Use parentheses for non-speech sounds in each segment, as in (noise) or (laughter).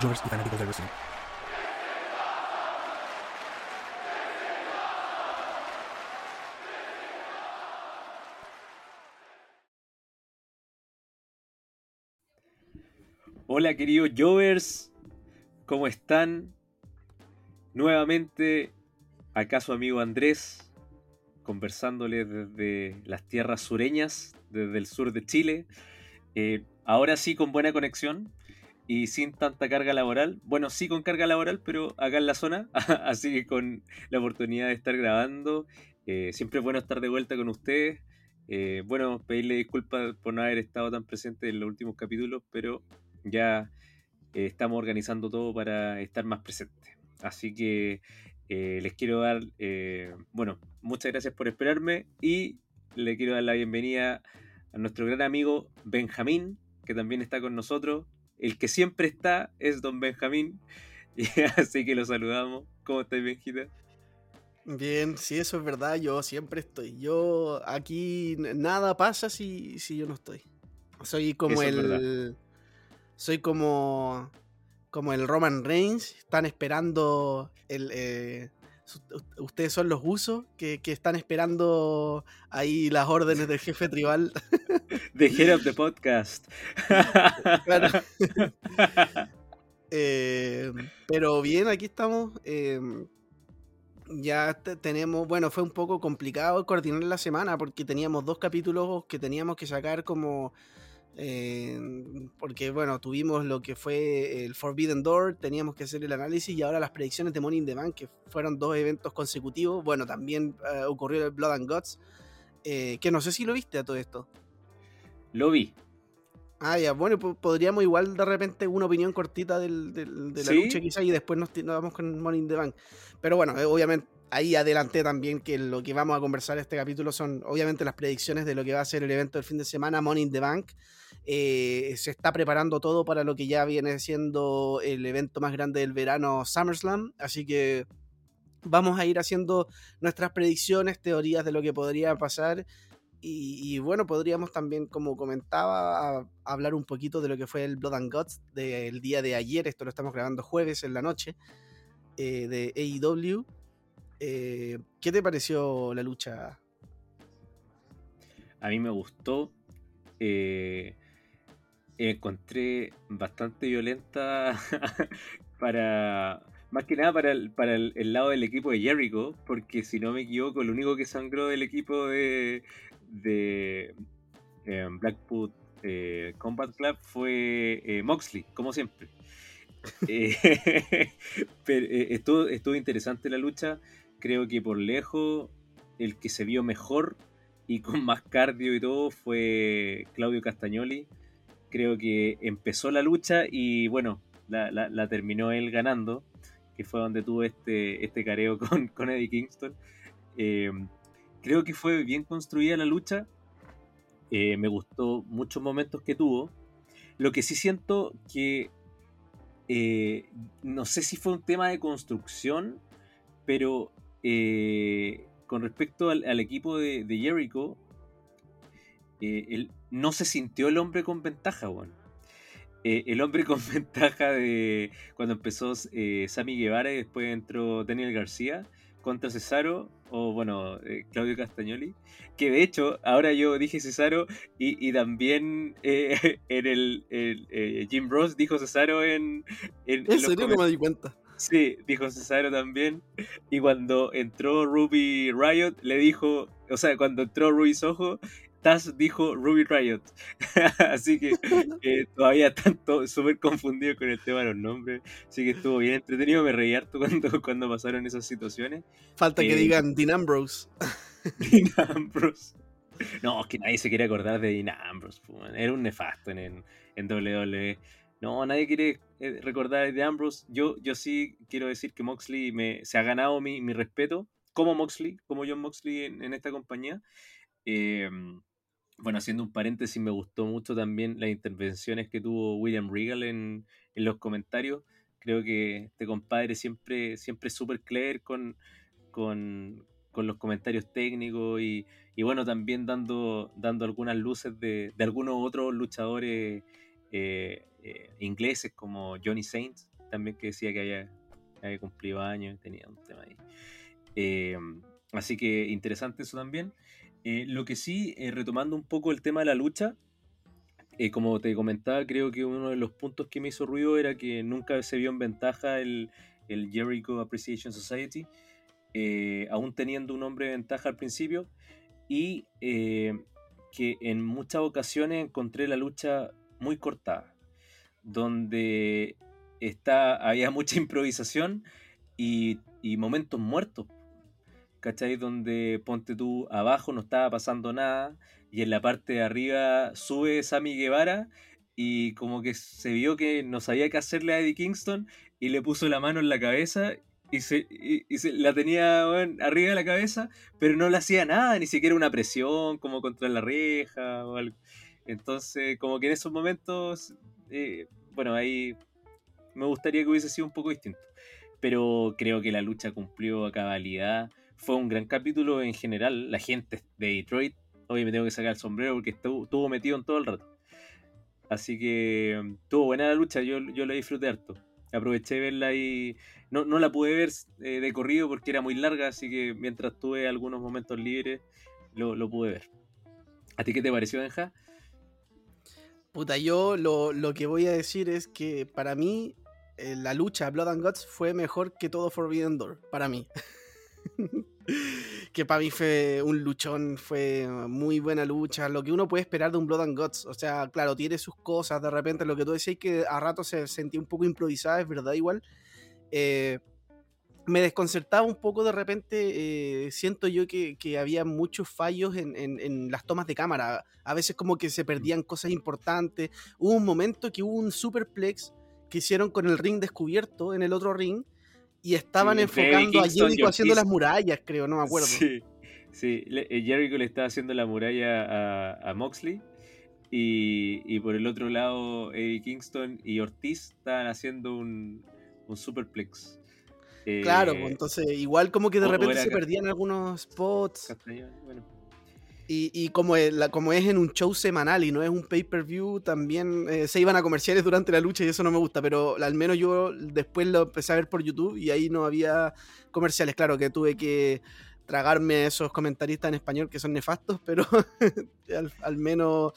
Jovers y fanáticos del. Hola queridos Jovers, ¿cómo están? Nuevamente, acá su amigo Andrés, conversándole desde las tierras sureñas, desde el sur de Chile. Eh, ahora sí con buena conexión y sin tanta carga laboral. Bueno, sí con carga laboral, pero acá en la zona, (laughs) así que con la oportunidad de estar grabando. Eh, siempre es bueno estar de vuelta con ustedes. Eh, bueno, pedirle disculpas por no haber estado tan presente en los últimos capítulos, pero ya eh, estamos organizando todo para estar más presentes. Así que les quiero dar, bueno, muchas gracias por esperarme y le quiero dar la bienvenida a nuestro gran amigo Benjamín, que también está con nosotros. El que siempre está es don Benjamín, (laughs) y así que lo saludamos. ¿Cómo estás, Benjita? Bien, sí, eso es verdad, yo siempre estoy. Yo aquí nada pasa si, si yo no estoy. Soy como Eso el. Soy como. Como el Roman Reigns. Están esperando. El, eh, ustedes son los usos que, que están esperando ahí las órdenes del jefe tribal. (laughs) (laughs) The Head of the Podcast. (laughs) Claro. (laughs) Eh, pero bien, aquí estamos. eh, ya te- tenemos, bueno, fue un poco complicado coordinar la semana porque teníamos dos capítulos que teníamos que sacar como... eh, porque bueno, tuvimos lo que fue el Forbidden Door, teníamos que hacer el análisis y ahora las predicciones de Money in the Bank, que fueron dos eventos consecutivos. Bueno, también eh, ocurrió el Blood and Guts, eh, que no sé si lo viste a todo esto. Lo vi. Ah, ya, bueno, po- podríamos igual de repente una opinión cortita del, del- de la Sí. lucha quizá y después nos, nos vamos con Money in the Bank. Pero bueno, eh, obviamente ahí adelanté también que lo que vamos a conversar este capítulo son obviamente las predicciones de lo que va a ser el evento del fin de semana, Money in the Bank. Eh, se está preparando todo para lo que ya viene siendo el evento más grande del verano, SummerSlam. Así que vamos a ir haciendo nuestras predicciones, teorías de lo que podría pasar. Y, bueno, podríamos también, como comentaba, hablar un poquito de lo que fue el Blood and Guts del día de ayer. Esto lo estamos grabando jueves en la noche eh, de AEW. Eh, ¿Qué te pareció la lucha? A mí me gustó. eh, encontré bastante violenta (laughs) para. Más que nada para, el, para el, lado del equipo de Jericho, porque si no me equivoco, el único que sangró del equipo de, de eh, Blackwood eh, Combat Club fue eh, Moxley, como siempre. (laughs) Eh, (laughs) pero, eh, estuvo, estuvo interesante la lucha. Creo que por lejos el que se vio mejor y con más cardio y todo fue Claudio Castagnoli. Creo que empezó la lucha y bueno, la, la- la terminó él ganando, que fue donde tuvo este, este careo con, con Eddie Kingston. Eh, creo que fue bien construida la lucha. Eh, me gustó muchos momentos que tuvo. Lo que sí siento que eh, no sé si fue un tema de construcción, pero eh, con respecto al, equipo de, de Jericho, él no se sintió el hombre con ventaja. Eh, el hombre (laughs) con ventaja de cuando empezó Sammy Guevara y después entró Daniel García contra Cesaro o bueno, eh, Claudio Castagnoli, que de hecho ahora yo dije Cesaro y, y también eh, (laughs) en el, el, eh, Jim Ross dijo Cesaro en, en, En los serio, no me di cuenta. Sí, dijo Cesaro también. Y cuando entró Ruby Riot, le dijo, o sea, cuando entró Ruby Soho, Taz dijo Ruby Riot. (laughs) Así que eh, todavía están súper confundidos con el tema de los nombres. Así que estuvo bien entretenido. Me reí harto cuando, (laughs) cuando pasaron esas situaciones. Falta que Eh, digan Dean Ambrose. (laughs) Dean Ambrose. No, es que nadie se quiere acordar de Dean Ambrose. Era un nefasto en, en, en WWE. No, nadie quiere eh, recordar de Ambrose. Yo, yo sí quiero decir que Moxley me, se ha ganado mi, mi respeto como Moxley, como John Moxley en, en esta compañía. Eh, bueno, haciendo un paréntesis, me gustó mucho también las intervenciones que tuvo William Regal en, en los comentarios. Creo que este compadre siempre, siempre es súper clever con, con, con los comentarios técnicos y, y bueno, también dando, dando algunas luces de, de algunos otros luchadores eh, eh, ingleses como Johnny Saints, también que decía que había, había cumplido años, tenía un tema ahí. Eh, así que interesante eso también. Eh, lo que sí, eh, retomando un poco el tema de la lucha, eh, como te comentaba, creo que uno de los puntos que me hizo ruido era que nunca se vio en ventaja el, el Jericho Appreciation Society, eh, aún teniendo un hombre de ventaja al principio, y que en muchas ocasiones encontré la lucha muy cortada, donde está, había (laughs) mucha improvisación y momentos muertos. ¿Cachai? Donde ponte tú abajo no estaba pasando nada y en la parte de arriba sube Sammy Guevara y como que se vio que no sabía qué hacerle a Eddie Kingston y le puso la mano en la cabeza y se, y, se la tenía arriba de la cabeza, pero no le hacía nada, ni siquiera una presión como contra la reja o algo. Entonces, como que en esos momentos, eh, bueno, ahí me gustaría que hubiese sido un poco distinto. Pero creo que la lucha cumplió a cabalidad. Fue un gran capítulo en general. La gente de Detroit, hoy me tengo que sacar el sombrero porque estuvo, estuvo metido en todo el rato. Así que mm, estuvo buena la lucha, yo, yo la disfruté harto. Aproveché de verla y no, no la pude ver eh, de corrido porque era muy larga, así que mientras tuve algunos momentos libres, lo, lo pude ver. ¿A ti qué te pareció, Benja? Puta, yo lo, lo que voy a decir es que para mí eh, la lucha Blood and Guts fue mejor que todo Forbidden Door, para mí. (laughs) (laughs) que para mí fue un luchón, fue muy buena lucha, lo que uno puede esperar de un Blood and Guts, o sea, claro, tiene sus cosas, de repente lo que tú decís que a rato se sentía un poco improvisada, es verdad igual. Eh, me desconcertaba un poco de repente, eh, siento yo que, que, había muchos fallos en, en, en, las tomas de cámara, a veces como que se perdían cosas importantes, hubo un momento que hubo un superplex que hicieron con el ring descubierto en el otro ring, y estaban sí, enfocando a Jericho haciendo las murallas, creo, no me acuerdo. Sí, sí. Le, Jericho le estaba haciendo la muralla a, a Moxley. Y, y, por el otro lado, Eddie Kingston y Ortiz estaban haciendo un, un superplex. Claro, eh, entonces igual como que de repente se perdían algunos spots. Bueno. Y, y como, es, en un show semanal y no es un pay-per-view, también eh, se iban a comerciales durante la lucha y eso no me gusta, pero al menos yo después lo empecé a ver por YouTube y ahí no había comerciales. Claro que tuve que tragarme a esos comentaristas en español que son nefastos, pero (laughs) al, menos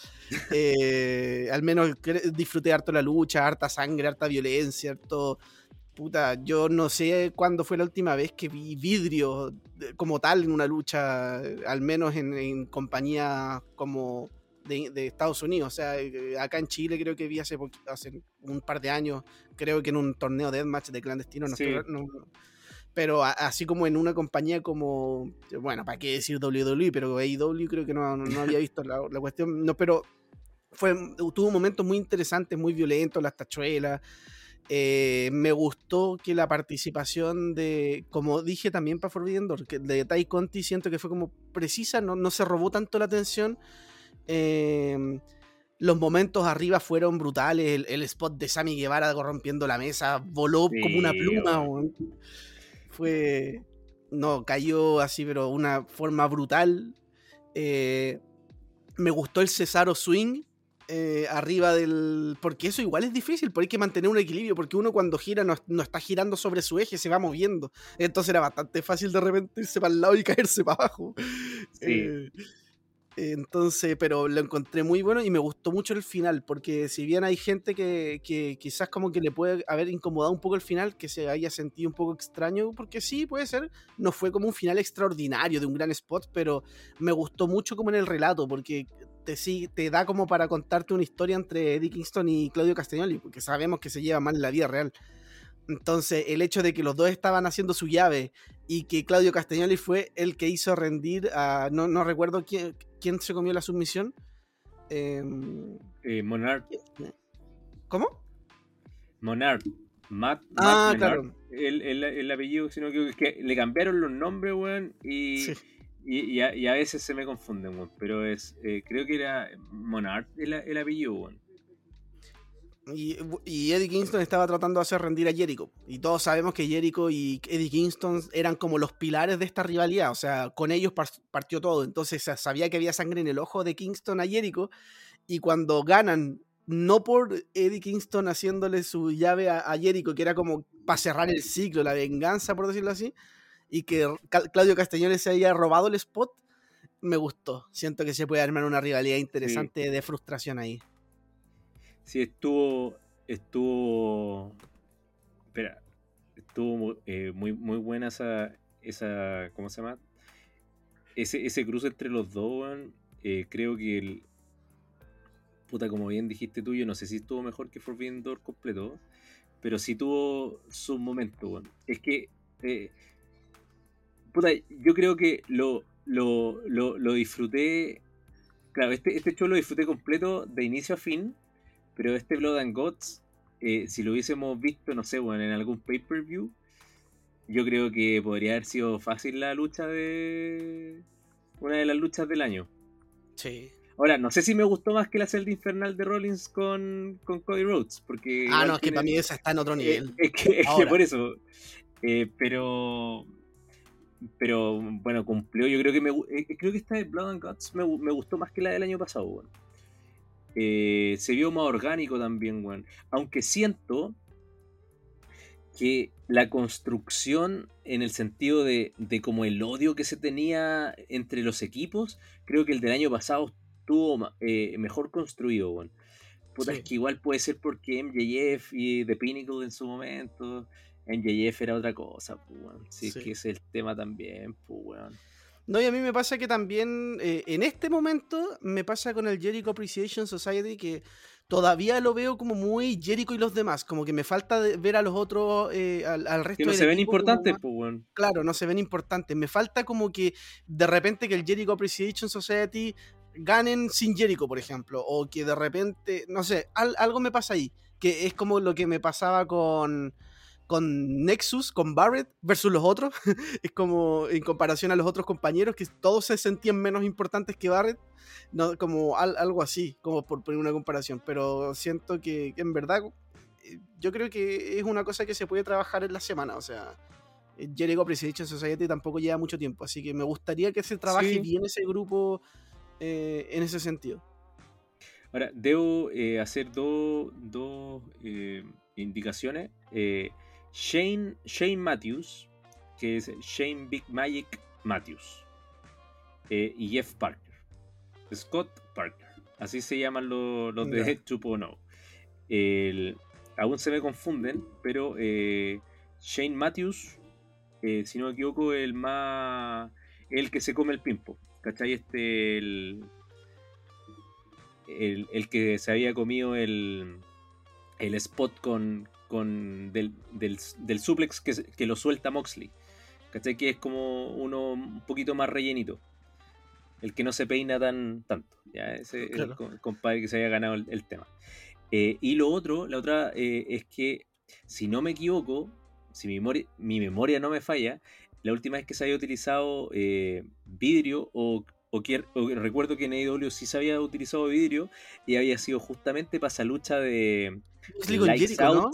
eh, al menos disfruté harto la lucha, harta sangre, harta violencia, harto... Puta, yo no sé cuándo fue la última vez que vi vidrio como tal en una lucha, al menos en, en compañía como de, de, Estados Unidos. O sea, eh, acá en Chile creo que vi hace, hace un par de años, creo que en un torneo de deathmatch de clandestino, sí. no, pero así como en una compañía como, bueno, para qué decir WWE, pero AEW creo que no, no había visto la, la, cuestión, no, pero fue, tuvo momentos muy interesantes, muy violentos, las tachuelas. Eh, me gustó que la participación de, como dije también para Forbidden Door, que de Tai Conti siento que fue como precisa, no, no se robó tanto la atención. Eh, los momentos arriba fueron brutales. El, el, spot de Sammy Guevara corrompiendo la mesa voló sí, como una pluma. Fue. No, cayó así, pero una forma brutal. Eh, me gustó el Cesaro Swing eh, arriba del. Porque eso igual es difícil, porque hay que mantener un equilibrio, porque uno cuando gira no, no, está girando sobre su eje, se va moviendo. Entonces era bastante fácil de repente irse para el lado y (laughs) caerse para abajo. Sí. Eh, entonces, pero lo encontré muy bueno y me gustó mucho el final, porque si bien hay gente que, que, quizás como que le puede haber incomodado un poco el final, que se haya sentido un poco extraño, porque sí, puede ser, no fue como un final extraordinario de un gran spot, pero me gustó mucho como en el relato, porque te, sí, te da como para contarte una historia entre Eddie Kingston y Claudio Castagnoli, porque sabemos que se lleva mal en la vida real. Entonces, el hecho de que los dos estaban haciendo su llave y que Claudio Castagnoli fue el que hizo rendir a. No, no recuerdo quién, quién se comió la submisión. Eh, Monarch, ¿Cómo? Monarch, Matt, Ah, Matt claro. El, el- el apellido, sino que, que le cambiaron los nombres, weón, y, Sí. Y, a, y a veces se me confunden, pero es, eh, creo que era Monarch el, el apellido. Y, Eddie Kingston estaba tratando de hacer rendir a Jericho. Y todos sabemos que Jericho y Eddie Kingston eran como los pilares de esta rivalidad. O sea, con ellos par- partió todo. Entonces sa- sabía que había sangre en el ojo de Kingston a Jericho. Y cuando ganan, no por Eddie Kingston haciéndole su llave a, a Jericho, que era como para cerrar el ciclo, la venganza, por decirlo así, y que Claudio Castañoles se haya robado el spot, me gustó. Siento que se puede armar una rivalidad interesante de frustración ahí. Sí, estuvo. Estuvo. Espera. Estuvo eh, muy, muy buena esa. esa ¿Cómo se llama? Ese, ese cruce entre los dos, eh, creo que el. Puta, como bien dijiste tú, yo no sé si estuvo mejor que Forbidden Door completo. Pero sí tuvo su momento, weón. Es que. eh, puta, yo creo que lo, lo, lo, lo disfruté. Claro, este, este show lo disfruté completo de inicio a fin. Pero este Blood and Gods, eh, si lo hubiésemos visto, no sé, bueno, en algún pay-per-view, yo creo que podría haber sido fácil la lucha de. Una de las luchas del año. Sí. Ahora, no sé si me gustó más que la celda infernal de Rollins con, con Cody Rhodes. Porque Ah, no, es que para mí esa está en otro eh, nivel. es que, es que Ahora. por eso. Eh, pero. Pero bueno, cumplió. Yo creo que me eh, creo que esta de Blood and Guts me, me gustó más que la del año pasado. Eh, se vio más orgánico también, weón. Aunque siento que la construcción en el sentido de, de como el odio que se tenía entre los equipos, creo que el del año pasado estuvo eh, mejor construido, weón. Puta, Sí. es que igual puede ser porque MJF y The Pinnacle en su momento, MJF era otra cosa, pues, weón. Si Sí. es que ese es el tema también, pues, weón. No, y a mí me pasa que también eh, en este momento me pasa con el Jericho Appreciation Society que todavía lo veo como muy Jericho y los demás, como que me falta de- ver a los otros, eh, al, al resto Que no del se ven importantes, más- pues, weón. Claro, no se ven importantes. Me falta como que de repente que el Jericho Appreciation Society ganen sin Jericho, por ejemplo, o que de repente, no sé, al- algo me pasa ahí, que es como lo que me pasaba con con Nexus, con Barrett versus los otros, (laughs) es como en comparación a los otros compañeros que todos se sentían menos importantes que Barrett, no, como al- algo así, como por poner una comparación, pero siento que, en verdad eh, yo creo que es una cosa que se puede trabajar en la semana, o sea, eh, Jericho Appreciation Society tampoco lleva mucho tiempo, así que me gustaría que se trabaje Sí. bien ese grupo eh, en ese sentido. Ahora, debo eh, hacer dos eh, indicaciones. Shane, Shane Matthews, que es Shane Big Magic Matthews, eh, y Jeff Parker. Scott Parker. Así se llaman los, los de Ya. (laughs) 2.0. El- Aún se me confunden, pero eh, Shane Matthews, eh, si no me equivoco, el más. el que se come el pimpo. ¿Cachai? Este. El, el, el que se había comido el, el spot con, con del, del, del suplex que, que lo suelta Moxley. ¿Cachai? Que es como uno un poquito más rellenito. El que no se peina tan tanto. ¿ya? Ese es el Claro. co- compadre que se había ganado el, el tema. Eh, y lo otro, la otra eh, es que, si no me equivoco, si mi memoria, mi memoria no me falla, la última vez que se había utilizado eh, vidrio o, o, recuerdo que en AEW sí se había utilizado vidrio y había sido justamente para esa lucha de con Lights Jericho, Out, ¿no?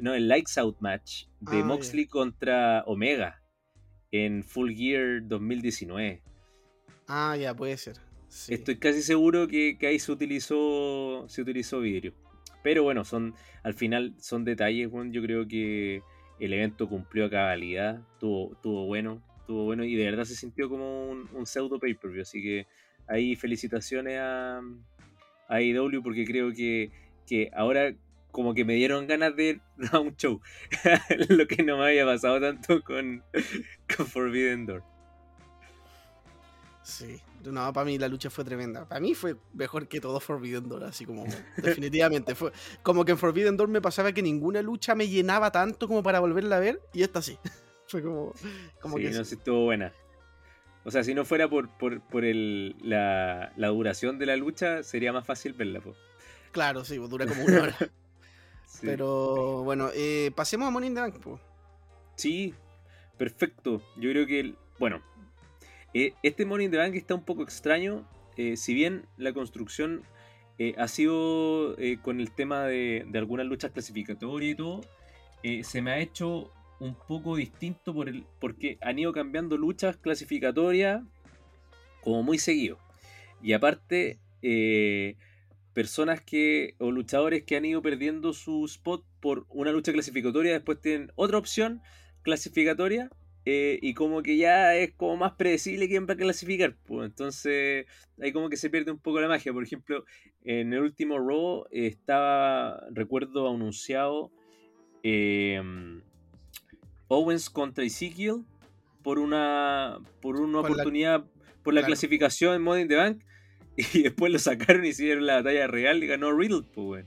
No, el Lights Out match de Ah. Moxley contra Omega en Full Gear 2019. Ah, ya, puede ser. Sí. Estoy casi seguro que, que ahí se utilizó se utilizó vidrio. Pero bueno, son al final son detalles, bueno, yo creo que el evento cumplió a cabalidad, tuvo, tuvo bueno, tuvo bueno y de verdad se sintió como un, un pseudo pay-per-view, así que ahí felicitaciones a, a AEW porque creo que, que ahora como que me dieron ganas de ir (laughs) a un show, (laughs) lo que no me había pasado tanto con, (laughs) con Forbidden Door. Sí, no, para mí la lucha fue tremenda. Para mí fue mejor que todo Forbidden Door, así como definitivamente. Fue como que en Forbidden Door me pasaba que ninguna lucha me llenaba tanto como para volverla a ver y esta sí. fue como, como sí, que no, sí. estuvo buena. O sea, si no fuera por, por, por el, la, la duración de la lucha, sería más fácil verla. po. Claro, sí, pues, dura como una hora. Sí. Pero bueno, eh, pasemos a Money in the Bank. po. Sí, perfecto. Yo creo que, el- bueno, eh, este Money in the Bank está un poco extraño. eh, si bien la construcción ha sido con el tema de, de algunas luchas clasificatorias y todo, se me ha hecho un poco distinto por el, porque han ido cambiando luchas clasificatorias como muy seguido. Y aparte, personas que, o luchadores que han ido perdiendo su spot por una lucha clasificatoria, después tienen otra opción clasificatoria eh, y como que ya es como más predecible quién va a clasificar. pues. Entonces ahí como que se pierde un poco la magia. Por ejemplo, en el último Raw eh, estaba, recuerdo, anunciado eh, Owens contra Ezekiel por una, por una Por la- oportunidad, por la claro. clasificación en Money in the Bank. (laughs) Y después lo sacaron y hicieron la batalla real y ganó Riddle. pues.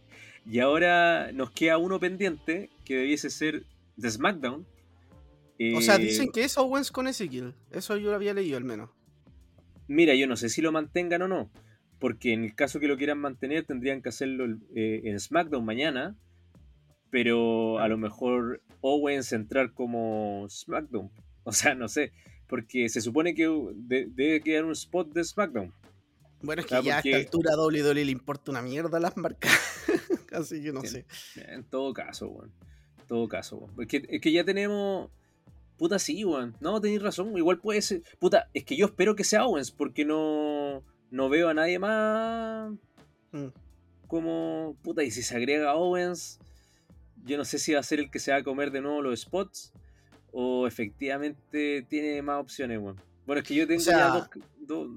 Y ahora nos queda uno pendiente que debiese ser de SmackDown. O sea, Eh, dicen que es Owens con Ezekiel. Eso yo lo había leído al menos. Mira, yo no sé si lo mantengan o no. Porque en el caso que lo quieran mantener, tendrían que hacerlo eh, en SmackDown mañana. Pero a lo mejor Owens entrar como SmackDown. O sea, no sé. Porque se supone que de- debe quedar un spot de SmackDown. Bueno, es que Ah, ya porque- a esta altura WWE le importa una mierda las marcas. (laughs) Así que no sé. En todo caso, weón. En todo caso, weón. Es que ya tenemos. Puta, sí, weón. No, tenéis razón. Igual puede ser. Puta, es que yo espero que sea Owens. Porque no. No veo a nadie más. Mm. Como. Puta, y si se agrega Owens. Yo no sé si va a ser el que se va a comer de nuevo los spots. O efectivamente tiene más opciones, weón. Bueno, es que yo tengo sea- ya dos, dos,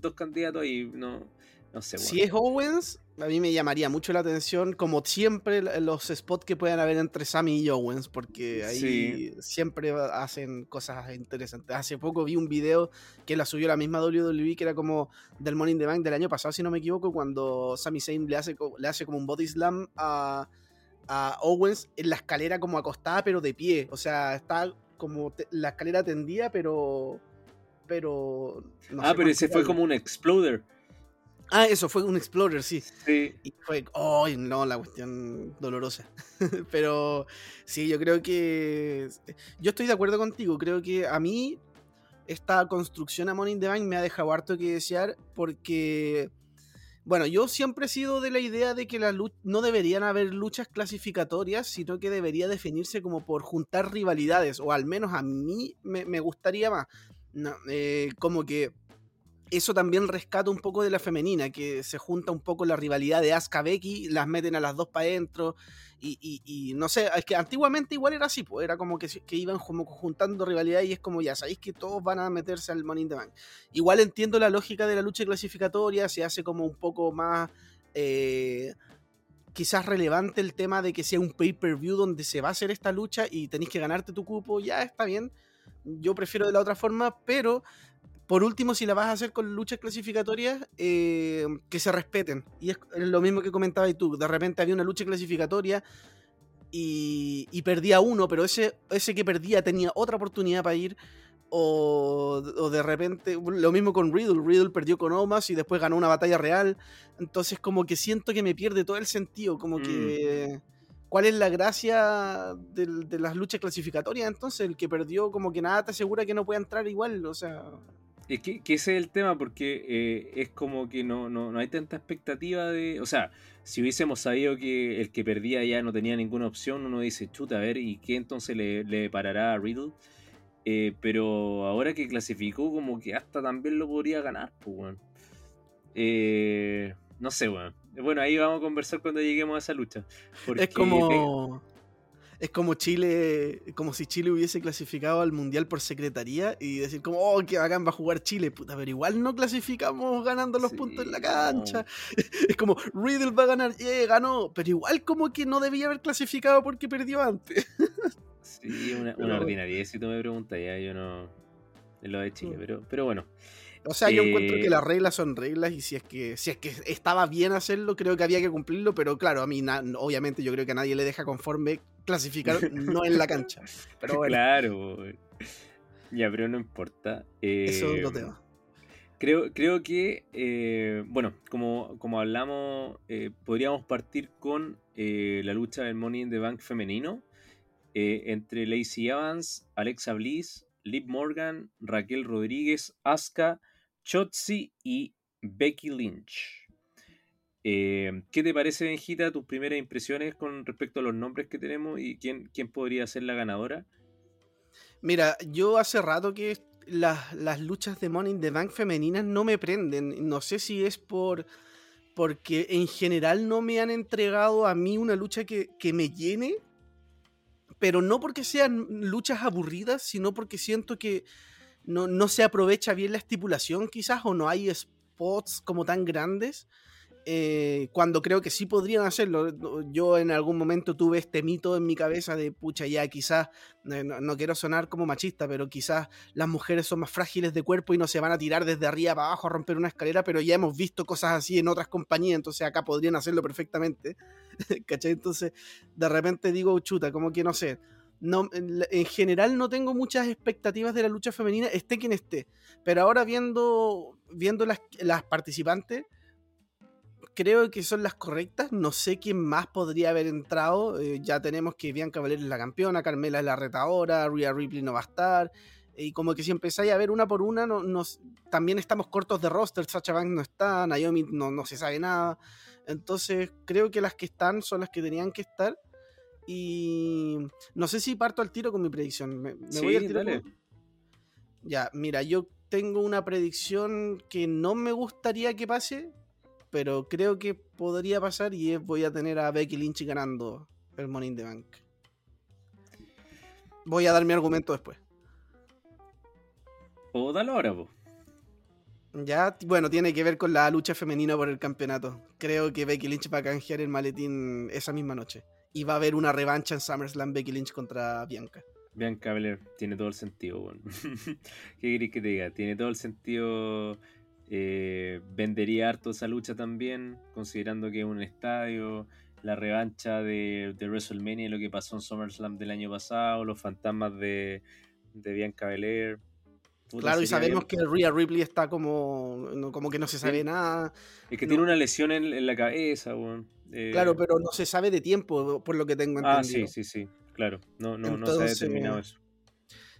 dos candidatos ahí. No, no sé, weón. Si es Owens, a mí me llamaría mucho la atención, como siempre, los spots que puedan haber entre Sammy y Owens, porque ahí Sí. siempre hacen cosas interesantes. Hace poco vi un video que la subió la misma WWE, que era como del in the Bank del año pasado, si no me equivoco, cuando Sami Zayn le hace, le hace como un body slam a, a Owens en la escalera como acostada, pero de pie. O sea, está como la escalera tendida, pero... Pero... no ah, pero ese fue como un exploder. Ah, eso fue un Explorer, sí. Sí. Y fue, ¡ay, no! La cuestión dolorosa. (laughs) Pero sí, yo creo que. Yo estoy de acuerdo contigo. Creo que a mí esta construcción a Money in the Bank me ha dejado harto que desear porque. Bueno, yo siempre he sido de la idea de que la no deberían haber luchas clasificatorias, sino que debería definirse como por juntar rivalidades, o al menos a mí me, me gustaría más. No, eh, como que eso también rescata un poco de la femenina, que se junta un poco la rivalidad de Asuka Becky, las meten a las dos para adentro. Y, no sé, es que antiguamente igual era así, pues era como que iban como juntando rivalidad y es como ya sabéis que todos van a meterse al Money in the Bank. Igual entiendo la lógica de la lucha clasificatoria, se hace como un poco más. eh, quizás relevante el tema de que sea un pay-per-view donde se va a hacer esta lucha y tenéis que ganarte tu cupo, ya está bien. Yo prefiero de la otra forma, pero por último, si la vas a hacer con luchas clasificatorias, eh, que se respeten. Y es lo mismo que comentabas tú. De repente había una lucha clasificatoria y, y perdía uno, pero ese, ese que perdía tenía otra oportunidad para ir. O, o de repente, lo mismo con Riddle. Riddle perdió con Omas y después ganó una batalla real. Entonces, como que siento que me pierde todo el sentido. Como que. ¿Cuál es la gracia de, las luchas clasificatorias? Entonces, el que perdió, como que nada te asegura que no pueda entrar igual. O sea. Es que, ese es el tema, porque eh, es como que no, no, no hay tanta expectativa de. O sea, si hubiésemos sabido que el que perdía ya no tenía ninguna opción, uno dice, chuta, a ver, ¿y qué entonces le, le parará a Riddle? Eh, pero ahora que clasificó, como que hasta también lo podría ganar, pues, weón. Eh, no sé, weón. Ahí vamos a conversar cuando lleguemos a esa lucha. porque Es como. Es como Chile, como si Chile hubiese clasificado al Mundial por secretaría y decir como, oh, qué bacán va a jugar Chile, puta, pero igual no clasificamos ganando los Sí, puntos en la no. cancha. (laughs) Es como, Riddle va a ganar, yeah, ganó, pero igual como que no debía haber clasificado porque perdió antes. Sí, una, una bueno. ordinariedad, si tú me preguntas, ya yo no. en lo de Chile, Mm. pero, pero bueno. O sea, yo encuentro Eh, que las reglas son reglas y si es que si es que estaba bien hacerlo, creo que había que cumplirlo, pero claro, a mí obviamente yo creo que a nadie le deja conforme clasificar (laughs) no en la cancha. Pero bueno, Claro. Ya, pero no importa. eso es Eh, otro tema. Creo, creo que, eh, bueno, como, como hablamos, eh, podríamos partir con eh, la lucha del Money in the Bank femenino eh, entre Lacey Evans, Alexa Bliss, Liv Morgan, Raquel Rodríguez, Asuka, Chotzi y Becky Lynch. Eh, ¿Qué te parece, Benjita, tus primeras impresiones con respecto a los nombres que tenemos y quién, quién podría ser la ganadora? Mira, yo hace rato que las, las luchas de Money in the Bank femeninas no me prenden. No sé si es por porque en general no me han entregado a mí una lucha que, que me llene, pero no porque sean luchas aburridas, sino porque siento que no, no se aprovecha bien la estipulación quizás o no hay spots como tan grandes. Eh, cuando creo que sí podrían hacerlo. Yo en algún momento tuve este mito en mi cabeza de, pucha, ya quizás, eh, no, no quiero sonar como machista, pero quizás las mujeres son más frágiles de cuerpo y no se van a tirar desde arriba para abajo a romper una escalera, pero ya hemos visto cosas así en otras compañías, entonces acá podrían hacerlo perfectamente. (laughs) ¿Cachai? Entonces, de repente digo, chuta, como que no sé. No, en, en general no tengo muchas expectativas de la lucha femenina, esté quien esté. Pero ahora viendo, viendo las, las participantes, creo que son las correctas. No sé quién más podría haber entrado. Eh, ya tenemos que Bianca Belair es la campeona, Carmela es la retadora, Rhea Ripley no va a estar. Y como que si empezáis a ver una por una, no, nos, también estamos cortos de roster. Sacha Banks no está, Naomi no, no se sabe nada. Entonces creo que las que están son las que tenían que estar. Y no sé si parto al tiro con mi predicción. Me, me Sí, voy al tiro dale. con- Ya, mira, yo tengo una predicción que no me gustaría que pase, pero creo que podría pasar y es voy a tener a Becky Lynch ganando el Money in the Bank. Voy a dar mi argumento después. O dalo ahora, po. Ya, bueno, tiene que ver con la lucha femenina por el campeonato. Creo que Becky Lynch va a canjear el maletín esa misma noche. Y va a haber una revancha en SummerSlam Becky Lynch contra Bianca. Bianca Belair tiene todo el sentido, weón. (laughs) ¿Qué querés que te diga? Tiene todo el sentido. Eh, vendería harto esa lucha también, considerando que es un estadio. La revancha de, de WrestleMania lo que pasó en SummerSlam del año pasado, los fantasmas de, de Bianca Belair. Puta, Claro, y sabemos bien- que Rhea Ripley está como, no- como que no se sabe Sí. nada. Es que no. tiene una lesión en, en la cabeza. Eh, Claro, pero no se sabe de tiempo, por lo que tengo Ah, entendido. sí, sí, sí. Claro, no, no, no se ha determinado eso.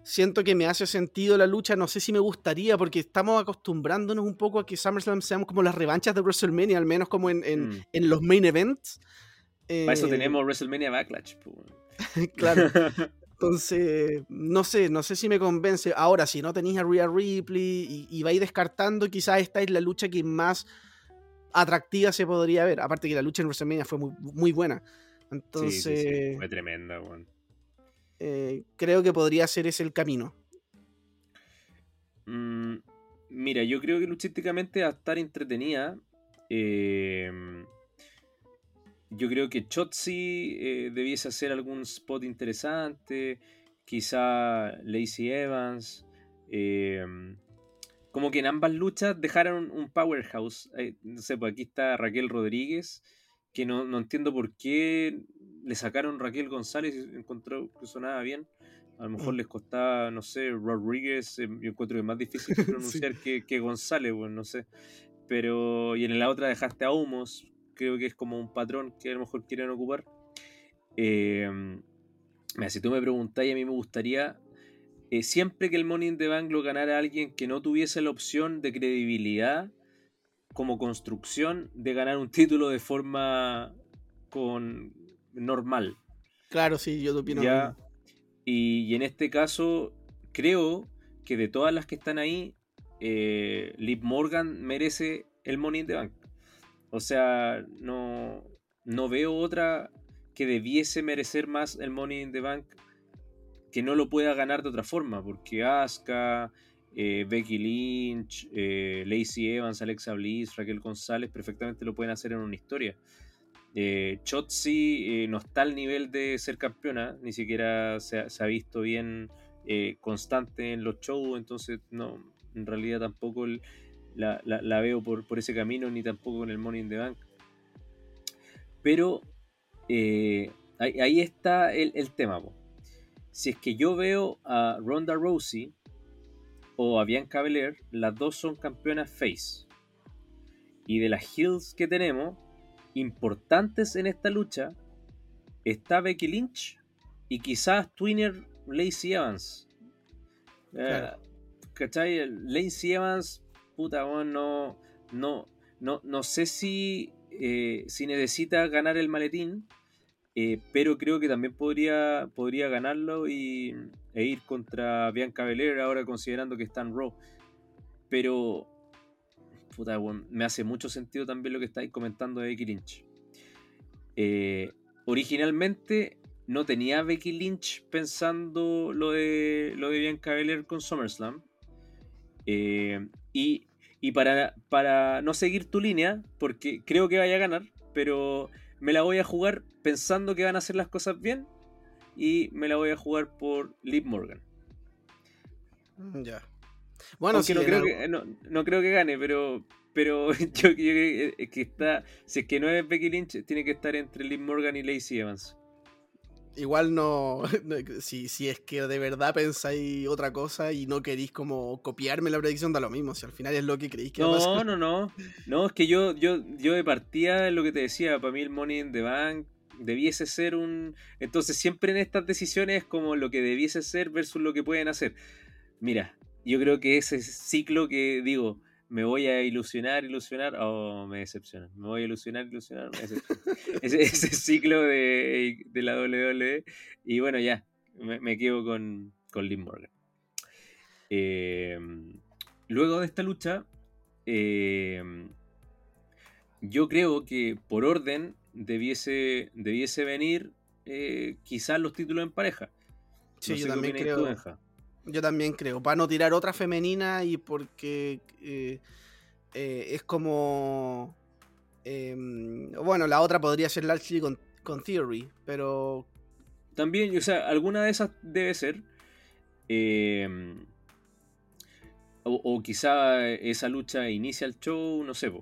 Siento que me hace sentido la lucha, no sé si me gustaría, porque estamos acostumbrándonos un poco a que SummerSlam sean como las revanchas de WrestleMania, al menos como en, en- Mm. en los main events. Para eso Eh, tenemos WrestleMania Backlash. (laughs) claro. (laughs) Entonces, no sé, no sé si me convence. Ahora, si no tenéis a Rhea Ripley y, y vais descartando, quizás esta es la lucha que más atractiva se podría ver. Aparte que la lucha en WrestleMania fue muy, muy buena. Sí, sí, sí, Entonces, Fue tremenda, weón. Eh, creo que podría ser ese el camino. Mm, mira, yo creo que luchísticamente va a estar entretenida. Eh, yo creo que Chotzi eh, debiese hacer algún spot interesante. Quizá Lacey Evans. eh, como que en ambas luchas dejaron un powerhouse. Eh, no sé, pues aquí está Raquel Rodríguez. Que no, no entiendo por qué le sacaron Raquel González y encontró que sonaba bien. A lo mejor Mm. les costaba, no sé, Rodríguez, eh, yo encuentro que es más difícil (laughs) de pronunciar que, que González, bueno, no sé. Pero, y en la otra dejaste a Humos, creo que es como un patrón que a lo mejor quieren ocupar. Eh, mira, si tú me preguntáis, a mí me gustaría, eh, siempre que el Money in the Bank lo ganara alguien que no tuviese la opción de credibilidad como construcción de ganar un título de forma con normal. Claro, sí, yo te opino. Ya, y, y en este caso, creo que de todas las que están ahí, eh, Liv Morgan merece el Money in the Bank. O sea, no, no veo otra que debiese merecer más el Money in the Bank que no lo pueda ganar de otra forma, porque Asuka, eh, Becky Lynch, eh, Lacey Evans, Alexa Bliss, Raquel González perfectamente lo pueden hacer en una historia. Eh, Chotzi eh, no está al nivel de ser campeona, ni siquiera se ha, visto bien eh, constante en los shows, entonces no, en realidad tampoco la, veo por, ese camino, ni tampoco en el Money in the Bank. Pero ahí, está el, tema. Si es que yo veo a Ronda Rousey o a Bianca Belair, las dos son campeonas face. Y de las hills que tenemos, importantes en esta lucha, está Becky Lynch y quizás Twinner Lacey Evans. Eh, ¿Cachai? Lacey Evans, puta, no, no, no, no sé si, eh, si necesita ganar el maletín, eh, pero creo que también podría, podría ganarlo y, e ir contra Bianca Belair ahora considerando que está en Raw. Pero me hace mucho sentido también lo que estáis comentando de Becky Lynch. Eh, originalmente no tenía Becky Lynch pensando lo de, lo de Bianca Belair con SummerSlam. Eh, y, para, para no seguir tu línea, porque creo que vaya a ganar, pero me la voy a jugar pensando que van a hacer las cosas bien y me la voy a jugar por Liv Morgan. Ya. Bueno, no, creo que, no, creo que gane, pero, pero (laughs) yo, creo que está. Si es que no es Becky Lynch, tiene que estar entre Liv Morgan y Lacey Evans. Igual (laughs) no, si, si, es que de verdad pensáis otra cosa y no queréis como copiarme la predicción, da lo mismo, si al final es lo que creéis que no, va a pasar. No, no, no, no, es que yo, yo, yo de partida, lo que te decía, para mí el Money in the Bank debiese ser un... Entonces siempre en estas decisiones es como lo que debiese ser versus lo que pueden hacer. Mira, yo creo que ese ciclo que digo, me voy a ilusionar, ilusionar, o oh, me decepciona. Me voy a ilusionar, ilusionar, me decepciona. (laughs) ese, ciclo de, la WWE. Y bueno, ya, me, quedo con, con Liv Morgan. Em, luego de esta lucha, em, yo creo que por orden debiese, debiese venir eh, quizás los títulos en pareja. Sí, yo también creo. Yo también creo. Para no tirar otra femenina y porque eh, eh, es como. Em, bueno, la otra podría ser Lashley con, con Theory, pero. También, o sea, alguna de esas debe ser. Em, o, quizá esa lucha inicia el show, no sé.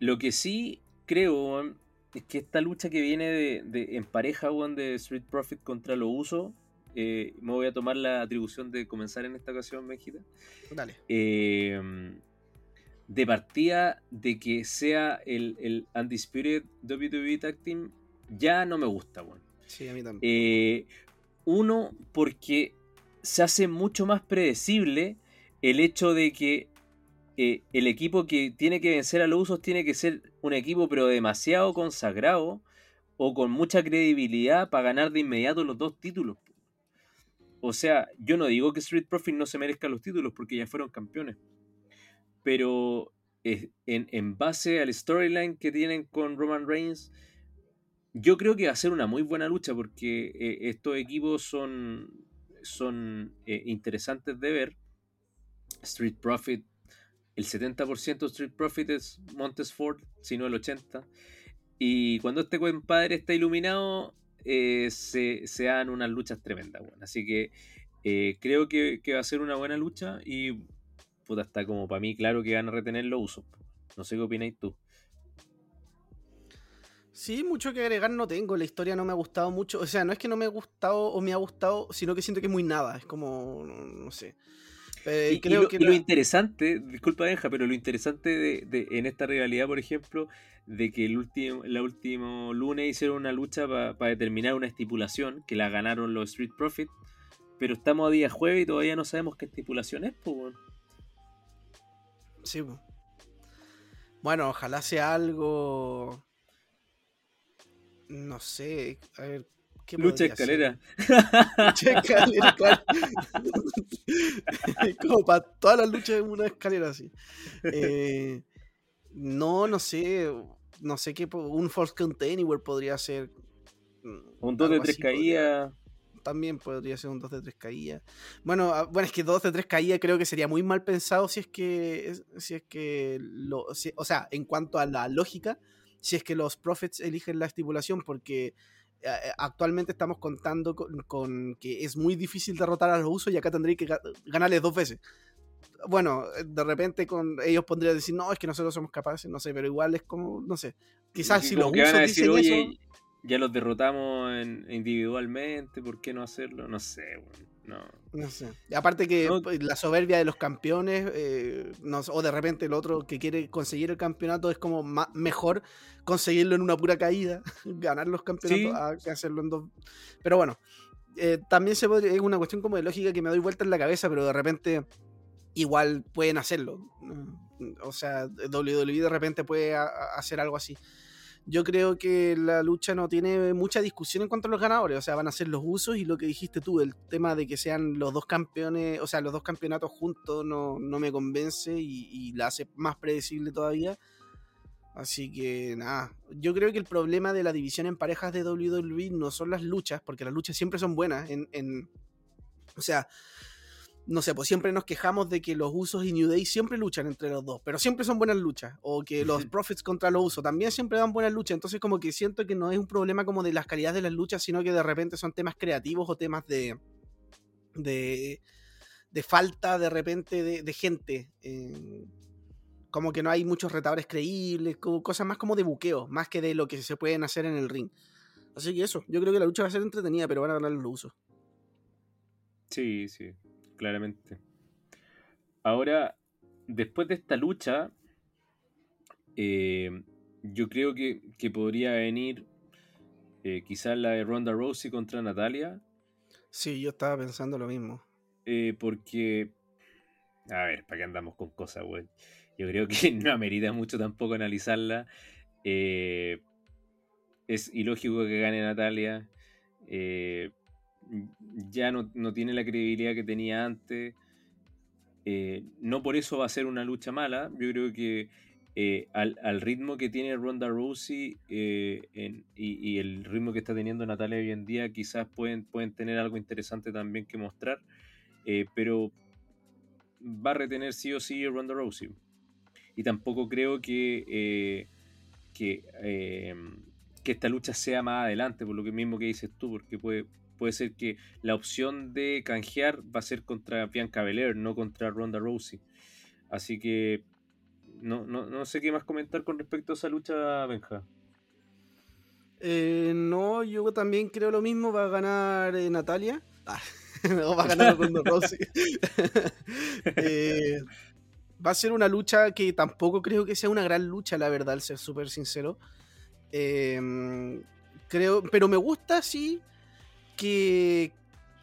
Lo que sí creo es que esta lucha que viene de, en pareja, de Street Profit contra lo uso eh, me voy a tomar la atribución de comenzar en esta ocasión, Benjita. Dale. Eh, de partida de que sea el, el Undisputed WWE Tag Team, ya no me gusta, bueno. Sí, a mí también. Eh, uno, porque se hace mucho más predecible el hecho de que el equipo que tiene que vencer a los usos tiene que ser un equipo pero demasiado consagrado o con mucha credibilidad para ganar de inmediato los dos títulos. O sea, yo no digo que Street Profit no se merezca los títulos porque ya fueron campeones. Pero en, base al storyline que tienen con Roman Reigns, yo creo que va a ser una muy buena lucha porque eh, estos equipos son, son eh, interesantes de ver. Street Profit, el 70% de Street Profit es Montes Ford, si no el 80%. Y cuando este compadre está iluminado, eh, se, se, dan unas luchas tremendas. Bueno. Así que eh, creo que, va a ser una buena lucha y puta, está como para mí claro que van a retener los usos. No sé qué opináis tú. Sí, mucho que agregar no tengo. La historia no me ha gustado mucho. O sea, no es que no me ha gustado o me ha gustado, sino que siento que es muy nada. Es como, no sé. Eh, y, creo lo, que lo, interesante, disculpa Benja, pero lo interesante de, en esta rivalidad, por ejemplo, de que el último, la último lunes hicieron una lucha para determinar una estipulación que la ganaron los Street Profits, pero estamos a día jueves y todavía no sabemos qué estipulación es, pues. Sí, Bueno, ojalá sea algo. No sé, a ver, Lucha escalera. Lucha escalera, (laughs) (laughs) Como para todas las luchas en una escalera así. Eh, no, no sé. No sé qué. Un Force Count Anywhere podría ser. Mm, un 2 de 3 caídas. También podría ser un 2 de 3 caídas. Bueno, ah, bueno, es que 2 de 3 caídas creo que sería muy mal pensado si es que. Si es que. Lo, o sea, en cuanto a la lógica, si es que los Profits eligen la estipulación, porque actualmente estamos contando con, que es muy difícil derrotar a los usos y acá tendréis que ganarles dos veces. bueno, de repente con ellos pondrían decir, no, es que nosotros somos capaces, no sé, pero igual es como, no sé. Quizás si los usos dicen oye, eso, ya los derrotamos en- individualmente, ¿por qué no hacerlo? No sé, weón. No. no sé. Aparte que No. pues, la soberbia de los campeones, eh, no o de repente el otro que quiere conseguir el campeonato es como mejor conseguirlo en una pura caída, (laughs) ganar los campeonatos, Sí. a hacerlo en dos. Pero bueno, eh, también se podría, es una cuestión como de lógica que me doy vuelta en la cabeza, pero de repente igual pueden hacerlo. Mm, O sea, WWE de repente puede hacer algo así. Yo creo que la lucha no tiene mucha discusión en cuanto a los ganadores, o sea, van a ser los usos y lo que dijiste tú, el tema de que sean los dos campeones, o sea, los dos campeonatos juntos no, no me convence y, y la hace más predecible todavía. Así que nada, yo creo que el problema de la división en parejas de WWE no son las luchas, porque las luchas siempre son buenas. En, en- o sea, no sé, pues siempre nos quejamos de que los usos y New Day siempre luchan entre los dos, pero siempre son buenas luchas. O que los Profits contra los usos también siempre dan buenas luchas. Entonces, como que siento que no es un problema como de las calidades de las luchas, sino que de repente son temas creativos o temas de. de. de falta de repente de, de gente. eh, como que no hay muchos retadores creíbles, como cosas más como de buqueo, más que de lo que se pueden hacer en el ring. Así que eso, yo creo que la lucha va a ser entretenida, pero van a ganar los usos. Sí, sí, claramente. Ahora, después de esta lucha, eh, yo creo que, que podría venir eh, quizás la de Ronda Rousey contra Natalia, Sí, yo estaba pensando lo mismo. eh, porque, a ver, ¿para qué andamos con cosas, güey? Yo creo que (laughs) no amerita mucho tampoco analizarla. Eh, es ilógico que gane Natalia. eh, ya no, no tiene la credibilidad que tenía antes. Eh, no por eso va a ser una lucha mala. Yo creo que eh, al, al ritmo que tiene Ronda Rousey eh, y, y el ritmo que está teniendo Natalia hoy en día, quizás pueden, pueden tener algo interesante también que mostrar. Pero va a retener sí o sí Ronda Rousey. Y tampoco creo que, que, que esta lucha sea más adelante, por lo que mismo que dices tú, porque puede, puede ser que la opción de canjear va a ser contra Bianca Belair, no contra Ronda Rousey. Así que no, no, no sé qué más comentar con respecto a esa lucha, Benja. Eh, no, yo también creo lo mismo. Va a ganar eh, Natalia. (laughs) Ah, no, va a ganar (laughs) Ronda Rousey. (laughs) Eh, va a ser una lucha que tampoco creo que sea una gran lucha, la verdad, al ser súper sincero. Creo, pero me gusta, sí, que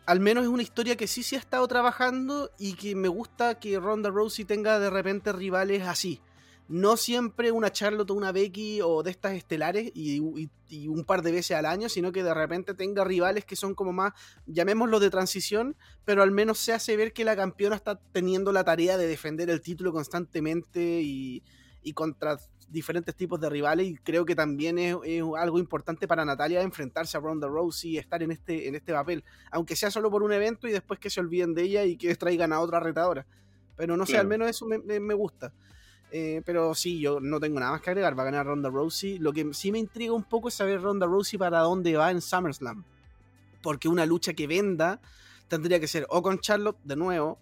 al menos es una historia que sí se ha estado trabajando y que me gusta que Ronda Rousey tenga de repente rivales así. No siempre una Charlotte o una Becky o de estas estelares y, un par de veces al año, sino que de repente tenga rivales que son como más, llamémoslo de transición, pero al menos se hace ver que la campeona está teniendo la tarea de defender el título constantemente y, y contra diferentes tipos de rivales y creo que también es, es algo importante para Natalia enfrentarse a Ronda Rousey y estar en este, en este papel, aunque sea solo por un evento y después que se olviden de ella y que traigan a otra retadora. Pero no sé, Claro. al menos eso me, me- me gusta. Eh, pero sí, yo no tengo nada más que agregar. Va a ganar Ronda Rousey. Lo que sí me intriga un poco es saber Ronda Rousey para dónde va en SummerSlam. Porque una lucha que venda tendría que ser o con Charlotte de nuevo,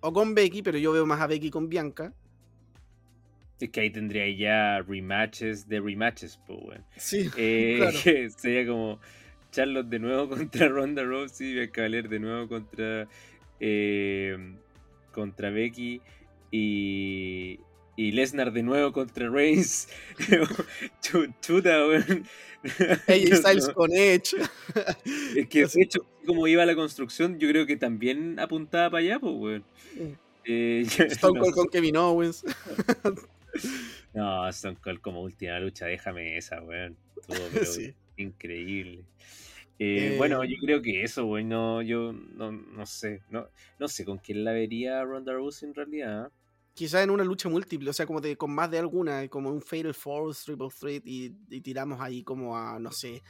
o con Becky, pero yo veo más a Becky con Bianca. Es que ahí tendría ya rematches de rematches, pues, weón. Sí, (laughs) Eh, Claro. que (laughs) sería como Charlotte de nuevo (laughs) contra Ronda Rousey, Bianca Belair de nuevo contra eh, contra Becky y y Lesnar de nuevo contra Reigns. Chu- Chuta, weón. AJ Styles No, con Edge. Es que de hecho, como iba la construcción, yo creo que también apuntaba para allá, pues, weón. Eh, Stone no Cold con Kevin Owens. (laughs) No, Stone Cold como última lucha, déjame esa, weón. (laughs) Sí. increíble. Eh, Eh, Bueno, yo creo que eso, weón, no, yo no, no sé, no, no sé con quién la vería Ronda Rousey en realidad. Quizás en una lucha múltiple, o sea, como de, con más de alguna, como un Fatal Force, Triple Threat, y, y tiramos ahí como a, no sé.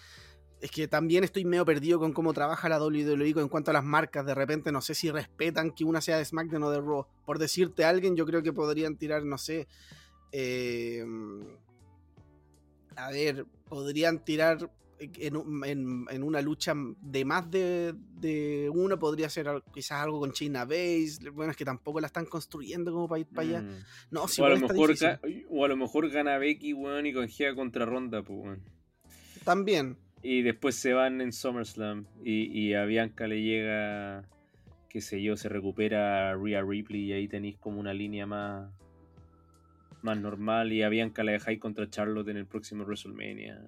Es que también estoy medio perdido con cómo trabaja la WWE en cuanto a las marcas. De repente, no sé si respetan que una sea de SmackDown o de Raw. Por decirte a alguien, yo creo que podrían tirar, no sé. Eh, a ver, podrían tirar en, un- en- en una lucha de más de, de uno podría ser quizás algo con China Base. Bueno, es que tampoco la están construyendo como para ir para allá. Mm. No, si o, a lo mejor o a lo mejor gana Becky, weón, y conjea contra Ronda, pues, weón. También. Y después se van en SummerSlam. Y, y a Bianca le llega, qué sé yo, se recupera Rhea Ripley y ahí tenéis como una línea más, más normal. Y a Bianca la dejáis contra Charlotte en el próximo WrestleMania.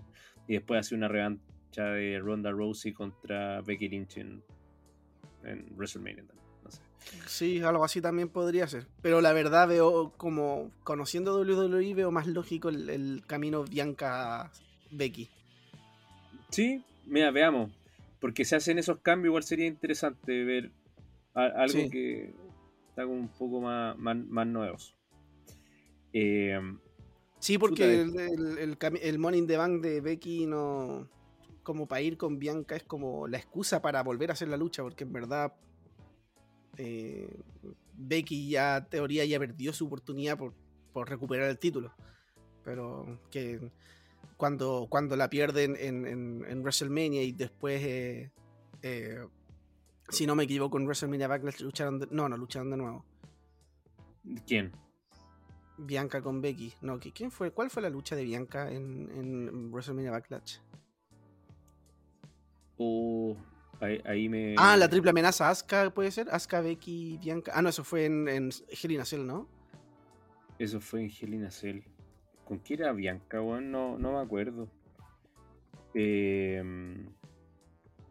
Y después hace una revancha de Ronda Rousey contra Becky Lynch en, en WrestleMania también. No sé. Sí, algo así también podría ser. Pero la verdad veo como, conociendo WWE, veo más lógico el, el camino Bianca-Becky. Sí, mira, veamos. Porque se hacen esos cambios, igual sería interesante ver a- algo Sí. que está como un poco más, más, más novedoso. Eh, Sí, porque el, el, el el Money in the Bank de Becky no. Como para ir con Bianca es como la excusa para volver a hacer la lucha, porque en verdad. eh, Becky ya, teoría, ya perdió su oportunidad por, por recuperar el título. Pero que cuando, cuando la pierden en, en- en WrestleMania y después. eh, eh, si no me equivoco, en WrestleMania Backlash lucharon. de- no, no lucharon de nuevo. ¿Quién? Bianca con Becky. No, ¿qui- ¿quién fue? ¿Cuál fue la lucha de Bianca en, en WrestleMania Backlash? O ahí, ahí me. Ah, la triple amenaza Asuka, ¿puede ser? Asuka, Becky, Bianca. Ah, no, eso fue en, en Hell in a Cell, ¿no? Eso fue en Hell in a Cell. ¿Con quién era Bianca, weón? No, no me acuerdo. Eh,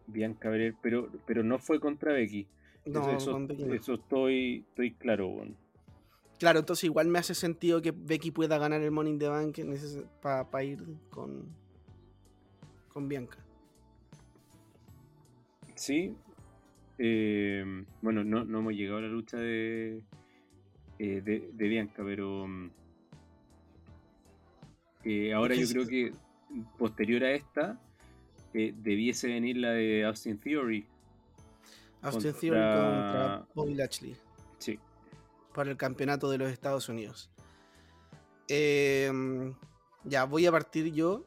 Bianca Belair, pero, pero no fue contra Becky. No, eso, eso- con Becky no. eso estoy, estoy claro, weón. Claro, entonces igual me hace sentido que Becky pueda ganar el Money in the Bank para ir con, con Bianca. Sí. Eh, bueno, no, no hemos llegado a la lucha de, eh, de, de Bianca, pero mm, eh, ahora yo creo que posterior a esta eh, debiese venir la de Austin Theory. Austin Contra- Theory contra Bobby Lashley. Sí. Para el campeonato de los Estados Unidos. Eh, ya, voy a partir yo.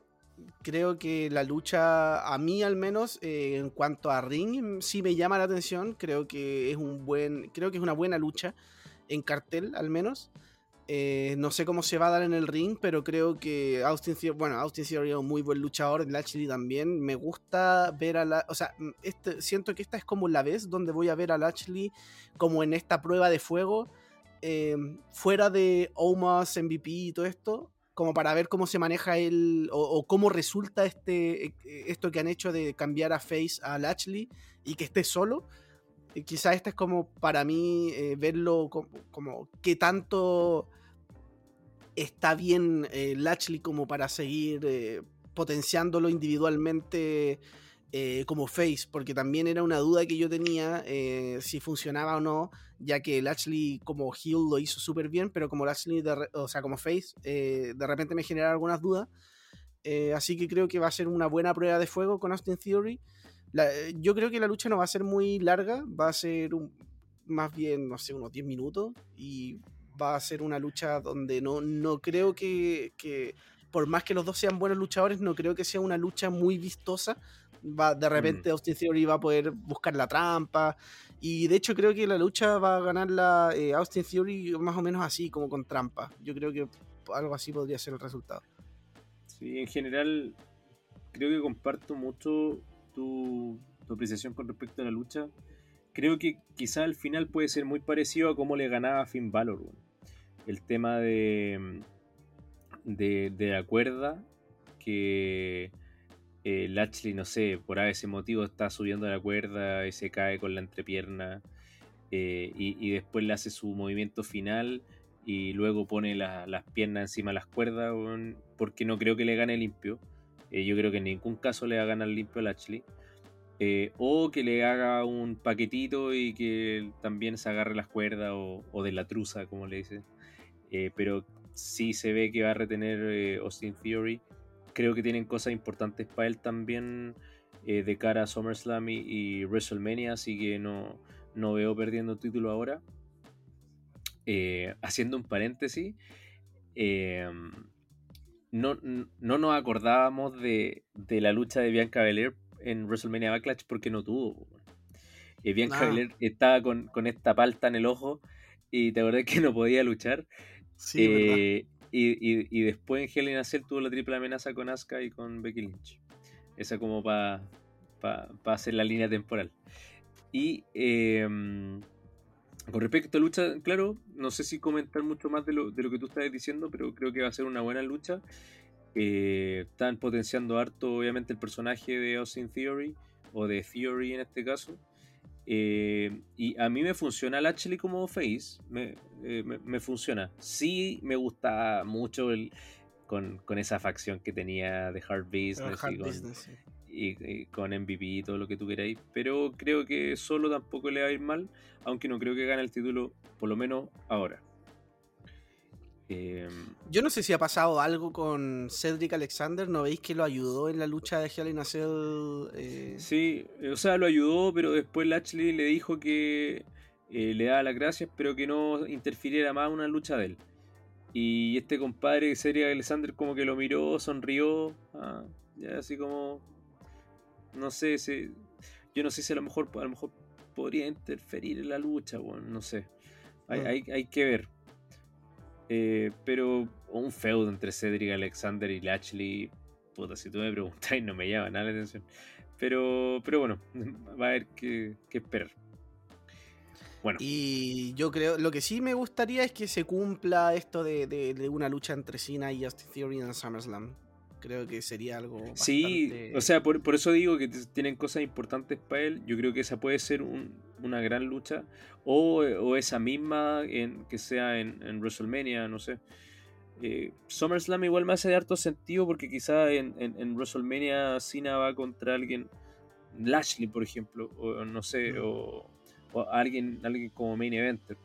Creo que la lucha, a mí al menos, eh, en cuanto a ring, sí me llama la atención. Creo que es un buen, creo que es una buena lucha en cartel, al menos. Eh, no sé cómo se va a dar en el ring, pero creo que Austin Theory, bueno, Austin Theory es un muy buen luchador, Lashley también. Me gusta ver a la, o sea, este, siento que esta es como la vez donde voy a ver a Lashley como en esta prueba de fuego eh, fuera de Omas, MVP y todo esto, como para ver cómo se maneja él o, cómo resulta este eh, esto que han hecho de cambiar a Face a Lashley y que esté solo. Y quizá este es como para mí eh, verlo como, como qué tanto está bien eh, Lashley como para seguir eh, potenciándolo individualmente eh, como face, porque también era una duda que yo tenía eh, si funcionaba o no, ya que Lashley como heel lo hizo súper bien, pero como Lashley, de re- o sea, como face, eh, de repente me genera algunas dudas. Eh, así que creo que va a ser una buena prueba de fuego con Austin Theory. La- eh, yo creo que la lucha no va a ser muy larga, va a ser un- más bien, no sé, unos 10 minutos y va a ser una lucha donde no, no creo que, que, por más que los dos sean buenos luchadores, no creo que sea una lucha muy vistosa. Va, de repente Austin Theory va a poder buscar la trampa y de hecho creo que la lucha va a ganar la eh, Austin Theory más o menos así, como con trampa. Yo creo que algo así podría ser el resultado. Sí, en general creo que comparto mucho tu, apreciación con respecto a la lucha. Creo que quizá al final puede ser muy parecido a cómo le ganaba Finn Balor. El tema de, de, de la cuerda, que eh, no sé, por ese motivo está subiendo la cuerda y se cae con la entrepierna eh, y, después le hace su movimiento final y luego pone la- las piernas encima de las cuerdas porque no creo que le gane limpio. Eh, yo creo que en ningún caso le va a ganar limpio a. Eh, o que le haga un paquetito y que también se agarre las cuerdas o, o de la truza, como le dicen. Pero sí se ve que va a retener Austin Theory. Creo que tienen cosas importantes para él también eh, de cara a SummerSlam y, y WrestleMania, así que no, no veo perdiendo título ahora. Eh, haciendo un paréntesis, eh, no, no nos acordábamos de, de la lucha de Bianca Belair en WrestleMania Backlash porque no tuvo. Y Bianca Ah. Belair estaba con, con esta palta en el ojo y te acordás que no podía luchar. Sí. Eh, y, y- y después en a Cell tuvo la triple amenaza con Asuka y con Becky Lynch. Esa como para hacer la línea temporal. Y eh, con respecto a lucha, claro, no sé si comentar mucho más de lo, de lo que tú estabas diciendo, pero creo que va a ser una buena lucha. Eh, están potenciando harto, obviamente, el personaje de Austin Theory, o de Theory en este caso. Eh, y a mí me funciona Lashley como face, eh, me- me funciona. Sí me gusta mucho el, con, con esa facción que tenía de Hard Business, Hard y, con, business, sí. y- y con MVP y todo lo que tú queráis. Pero creo que solo tampoco le va a ir mal, aunque no creo que gane el título, por lo menos ahora. Eh, Yo no sé si ha pasado algo con Cedric Alexander. ¿No veis que lo ayudó en la lucha de Hell in a Cell? Eh, Sí, o sea, lo ayudó, pero después Lashley le dijo que eh, le daba las gracias, pero que no interfiriera más en una lucha de él. Y este compadre, Cedric Alexander, como que lo miró, sonrió, ah, ya así como, no sé, si, yo no sé si a lo mejor, a lo mejor podría interferir en la lucha, bueno, no sé, hay, Mm. hay, hay que ver. Eh, pero un feudo entre Cedric Alexander y Lashley, puta, si tú me preguntáis no me llama nada la atención. Pero, pero bueno, (laughs) va a haber que, que esperar. Bueno, Y yo creo, lo que sí me gustaría es que se cumpla esto de, de- de una lucha entre Cena y Austin Theory en SummerSlam. Creo que sería algo sí, o sea, por, por eso digo que tienen cosas importantes para él. Yo creo que esa puede ser un- una gran lucha. O, o esa misma en, que sea en, en WrestleMania, no sé. Eh, SummerSlam igual me hace de harto sentido porque quizá en, en, en WrestleMania Cena va contra alguien, Lashley por ejemplo, o no sé, Mm. o, o alguien, alguien como main eventer.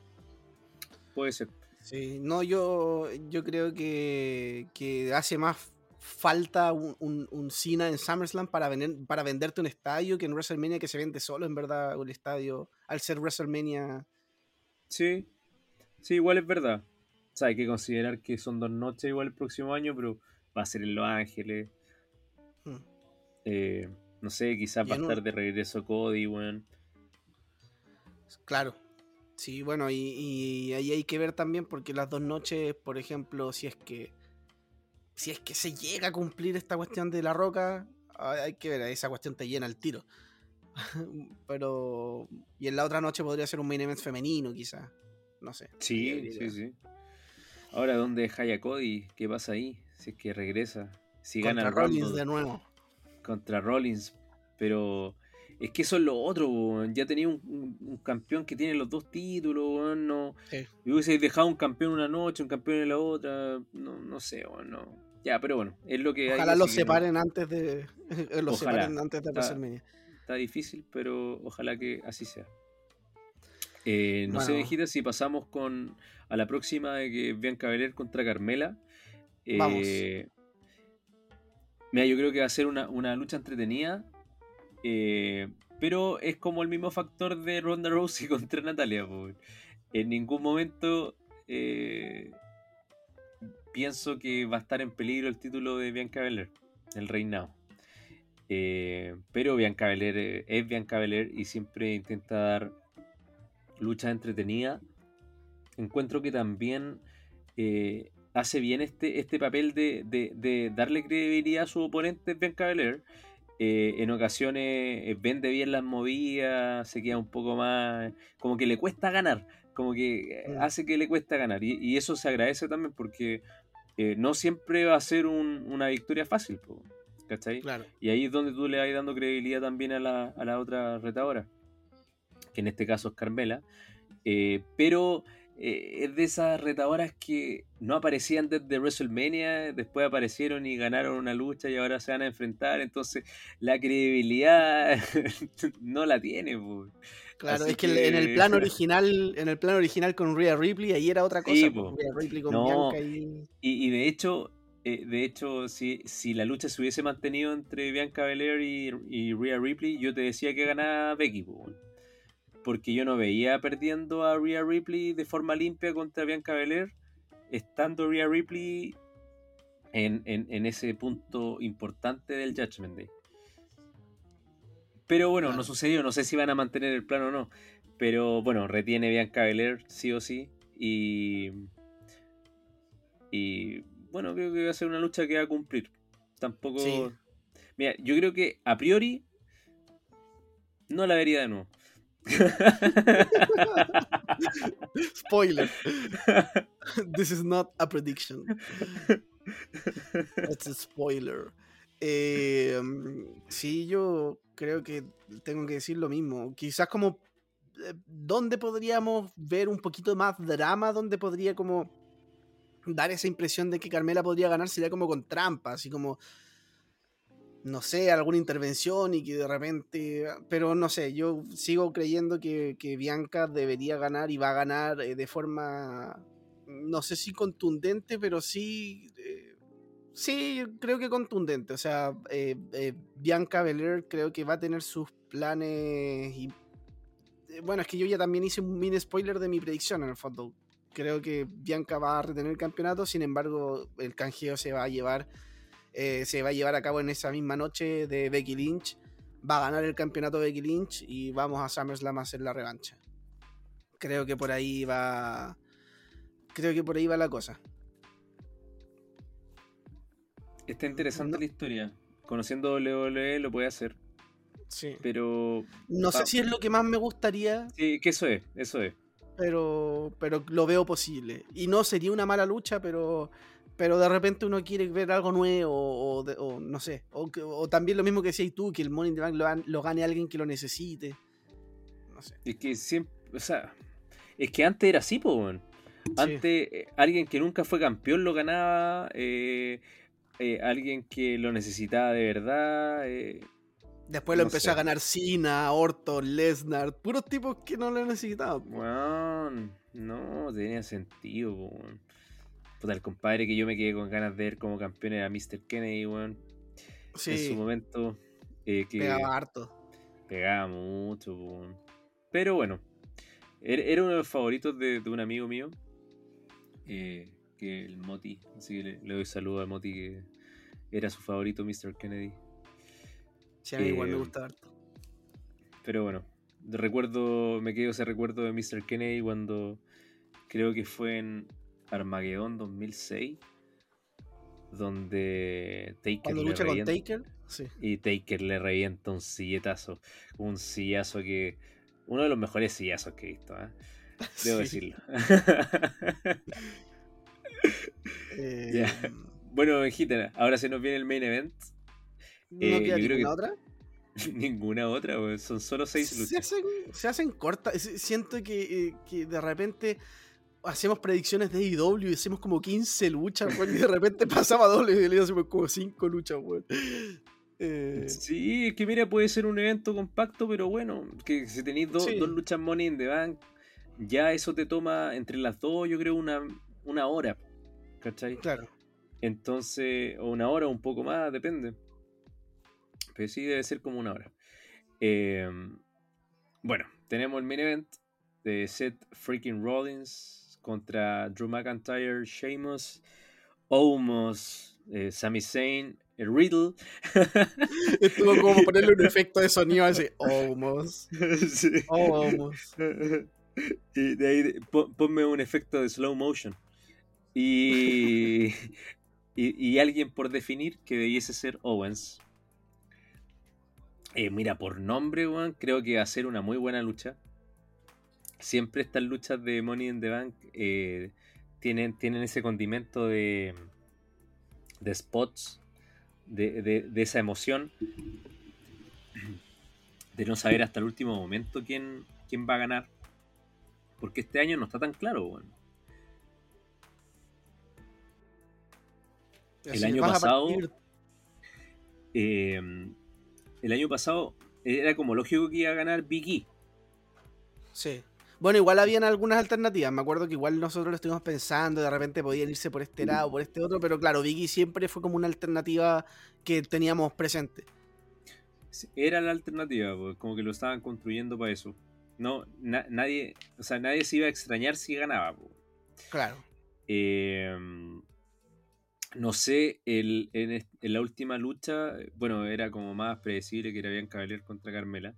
Puede ser. Sí, no, yo, yo creo que, que hace más falta un, un, un Cena en SummerSlam para, vender, para venderte un estadio que en WrestleMania que se vende solo, en verdad, un estadio, al ser WrestleMania. Sí, sí, igual es verdad. O sea, hay que considerar que son dos noches igual el próximo año, pero va a ser en Los Ángeles. hmm, Eh, no sé, quizás va a un- estar de regreso Cody, weón. Claro. Sí, bueno, y, y ahí hay que ver también porque las dos noches, por ejemplo, si es que si es que se llega a cumplir esta cuestión de la roca, hay que ver, esa cuestión te llena el tiro. (laughs) Pero y en la otra noche podría ser un main event femenino, quizás. No sé. Sí, sí, sí. Ahora, ¿dónde deja a Cody? ¿Qué pasa ahí? Si es que regresa. Si gana Contra el Rollins Rumble de nuevo. contra Rollins. Pero es que eso es lo otro, weón. Ya tenía un, un- un campeón que tiene los dos títulos, weón. No, Sí. Y hubiese dejado un campeón una noche, un campeón en la otra. No, no sé, weón, no. Ya, pero bueno, es lo que hay. Ojalá los no- separen antes de los Ojalá. separen antes de Está- WrestleMania. Está difícil, pero ojalá que así sea. Eh, no sé. Vegeta, si pasamos con a la próxima de que Bianca Belair contra Carmela. Eh, Vamos. Mira, yo creo que va a ser una, una lucha entretenida. Eh, pero es como el mismo factor de Ronda Rousey (laughs) contra Natalia. En ningún momento eh, pienso que va a estar en peligro el título de Bianca Belair, el reinado. Eh, pero Bianca Belair eh, es Bianca Belair y siempre intenta dar lucha entretenida. Encuentro que también hace bien este, este papel de, de- de darle credibilidad a su oponente Bianca Belair. Eh, en ocasiones eh, vende bien las movidas, se queda un poco más. como que le cuesta ganar, como que eh, Mm. hace que le cuesta ganar. Y, y eso se agradece también porque eh, no siempre va a ser un- una victoria fácil, ¿cachai? Claro. Y ahí es donde tú le vas dando credibilidad también a la, a la otra retadora, que en este caso es Carmela. Eh, pero eh, es de esas retadoras que no aparecían desde WrestleMania, después aparecieron y ganaron una lucha y ahora se van a enfrentar. Entonces la credibilidad (laughs) no la tiene. po. Claro, Así es que, en el plan (laughs) original, en el plan original con Rhea Ripley, ahí era otra cosa. Sí, po. Rhea Ripley con No. Bianca y. Y, y de hecho, eh, de hecho, si, si la lucha se hubiese mantenido entre Bianca Belair y, y Rhea Ripley, yo te decía que ganaba Becky, po. Porque yo no veía perdiendo a Rhea Ripley de forma limpia contra Bianca Belair, estando Rhea Ripley en, en- en ese punto importante del Judgment Day. Pero bueno, no Claro. sucedió, no sé si van a mantener el plan o no. Pero bueno, retiene Bianca Belair, sí o sí. Y. Y. Bueno, creo que va a ser una lucha que va a cumplir. Tampoco. Sí. Mira, yo creo que a priori. No la vería de nuevo. Spoiler. This is not a prediction. It's a spoiler. Eh, sí, yo creo que tengo que decir lo mismo. Quizás como eh, dónde podríamos ver un poquito más drama, donde podría como dar esa impresión de que Carmela podría ganar sería como con trampa, así como no sé, alguna intervención y que de repente, pero no sé, yo sigo creyendo que, que Bianca debería ganar y va a ganar eh, de forma, no sé si contundente, pero sí, eh, sí, creo que contundente. O sea, eh, Bianca Belair creo que va a tener sus planes y... Bueno, es que yo ya también hice un mini spoiler de mi predicción en el fondo. Creo que Bianca va a retener el campeonato, sin embargo, el canjeo se va a llevar eh, se va a llevar a cabo en esa misma noche de Becky Lynch. Va a ganar el campeonato Becky Lynch y vamos a SummerSlam a hacer la revancha. Creo que por ahí va. Creo que por ahí va la cosa. Está interesante No. la historia. Conociendo WWE lo puede hacer. Sí. Pero. No sé si es lo que más me gustaría, Sí, que eso es, eso es. pero, pero lo veo posible. Y no sería una mala lucha, pero, pero de repente uno quiere ver algo nuevo o, no sé. O, o también lo mismo que decías tú, que el Money in the Bank lo, gan- lo gane alguien que lo necesite. No sé. Es que siempre. O sea. Es que antes era así, po, weón. Antes, eh, alguien que nunca fue campeón lo ganaba. eh, eh, alguien que lo necesitaba de verdad. Después lo No empezó sé. a ganar Cena, Orton, Lesnar, puros tipos que no lo necesitaban. weón, no tenía sentido, po, weón. Puta, el compadre que yo me quedé con ganas de ver como campeón era Mr. Kennedy, weón. En su Sí, momento. eh, que pegaba harto. pegaba mucho, weón. Pero bueno, era, era uno de los favoritos de, de un amigo mío. eh, que el Moti. Así que le, le doy saludo al Moti que era su favorito, Mr. Kennedy. Sí, a mí igual me Eh, gusta harto. Pero bueno, recuerdo, me quedo ese recuerdo de Mr. Kennedy cuando creo que fue en Armageddon 2006, donde Taker Cuando le lucha con revienta- Taker, sí. y Taker le revienta un silletazo, un sillazo que uno de los mejores sillazos que he visto, ¿eh? (laughs) debo Sí. decirlo. Eh, bueno, Gitana, ahora se nos viene el main event. ¿No Eh, queda yo creo ninguna que- otra? (laughs) Ninguna otra, son solo seis se luchas. hacen, se hacen cortas. Siento que, eh, que de repente hacemos predicciones de IW y hacemos como 15 luchas, weón, y de repente (laughs) pasaba doble y le hacemos como 5 luchas, weón. Eh, Sí, es que mira, puede ser un evento compacto, pero bueno, que si tenéis dos- Sí. dos luchas Money in the Bank, ya eso te toma entre las dos, yo creo, una, una hora. ¿Cachai? claro. Entonces, o una hora o un poco más, depende. Pero sí debe ser como una hora. Eh, bueno, tenemos el main event de Seth freaking Rollins contra Drew McIntyre, Sheamus, Omos, eh, Sami Zayn, el Riddle. (laughs) Estuvo como ponerle un efecto de sonido así. Almost. (laughs) Sí. Almost. (laughs) Y de ahí ponme un efecto de slow motion. Y, y, y alguien por definir que debiese ser Owens. Eh, mira, por nombre, weón, creo que va a ser una muy buena lucha. Siempre estas luchas de Money in the Bank eh, tienen, tienen ese condimento de, de spots, de, de- de esa emoción, de no saber hasta el último momento quién, quién va a ganar. Porque este año no está tan claro, weón. El año pasado- Eh, el año pasado era como lógico que iba a ganar Big E. Sí. Bueno, igual habían algunas alternativas. Me acuerdo que igual nosotros lo estuvimos pensando, de repente podían irse por este lado, por este otro, pero claro, Biggie siempre fue como una alternativa que teníamos presente. Era la alternativa, pues, como que lo estaban construyendo para eso. No, na- nadie, o sea, nadie se iba a extrañar si ganaba. pues. Claro. Eh, no sé, el, en, la última lucha, bueno, era como más predecible que era bien Cavalier contra Carmela.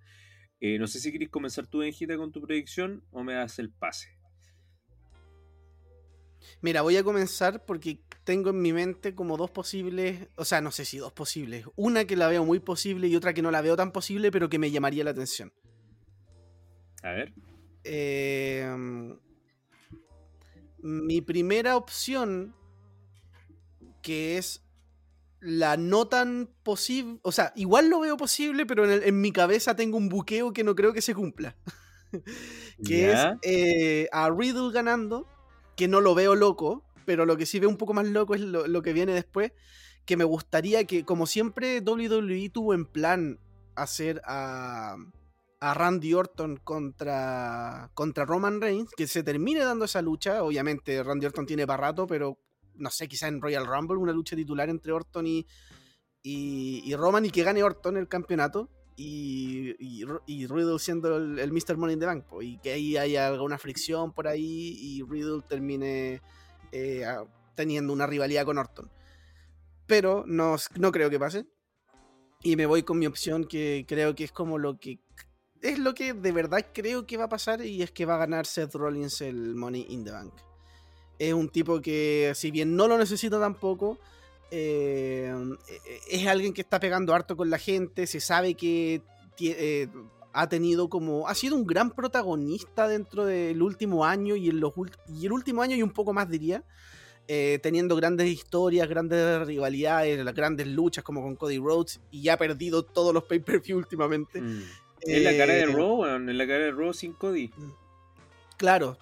Eh, no sé si querés comenzar tú, Benjita, con tu predicción o me das el pase. Mira, voy a comenzar porque tengo en mi mente como dos posibles, o sea, no sé si dos posibles. Una que la veo muy posible y otra que no la veo tan posible, pero que me llamaría la atención. A ver. Eh, mi primera opción, que es la no tan posible, o sea, igual lo veo posible, pero en, el- en mi cabeza tengo un buqueo que no creo que se cumpla. (laughs) que es eh, a Riddle ganando, que no lo veo loco, pero lo que sí veo un poco más loco es lo, lo que viene después, que me gustaría que, como siempre, WWE tuvo en plan hacer a, a Randy Orton contra, contra Roman Reigns, que se termine dando esa lucha, obviamente Randy Orton tiene para rato, pero no sé, quizá en Royal Rumble, una lucha titular entre Orton y, y, Roman y que gane Orton el campeonato. Y, y, Riddle siendo el, Mr. Money in the Bank, y que ahí haya alguna fricción por ahí y Riddle termine eh, teniendo una rivalidad con Orton. Pero no, no creo que pase. Y me voy con mi opción que creo que es como lo que es lo que de verdad creo que va a pasar y es que va a ganar Seth Rollins el Money in the Bank. Es un tipo que, si bien no lo necesita tampoco, eh, es alguien que está pegando harto con la gente, se sabe que eh, ha tenido como, ha sido un gran protagonista dentro del último año y, en los y el último año y un poco más diría, eh, teniendo grandes historias, grandes rivalidades, las grandes luchas como con Cody Rhodes y ya ha perdido todos los pay-per-view últimamente. Mm. Es la cara de Raw. Es la cara de Raw sin Cody. Claro.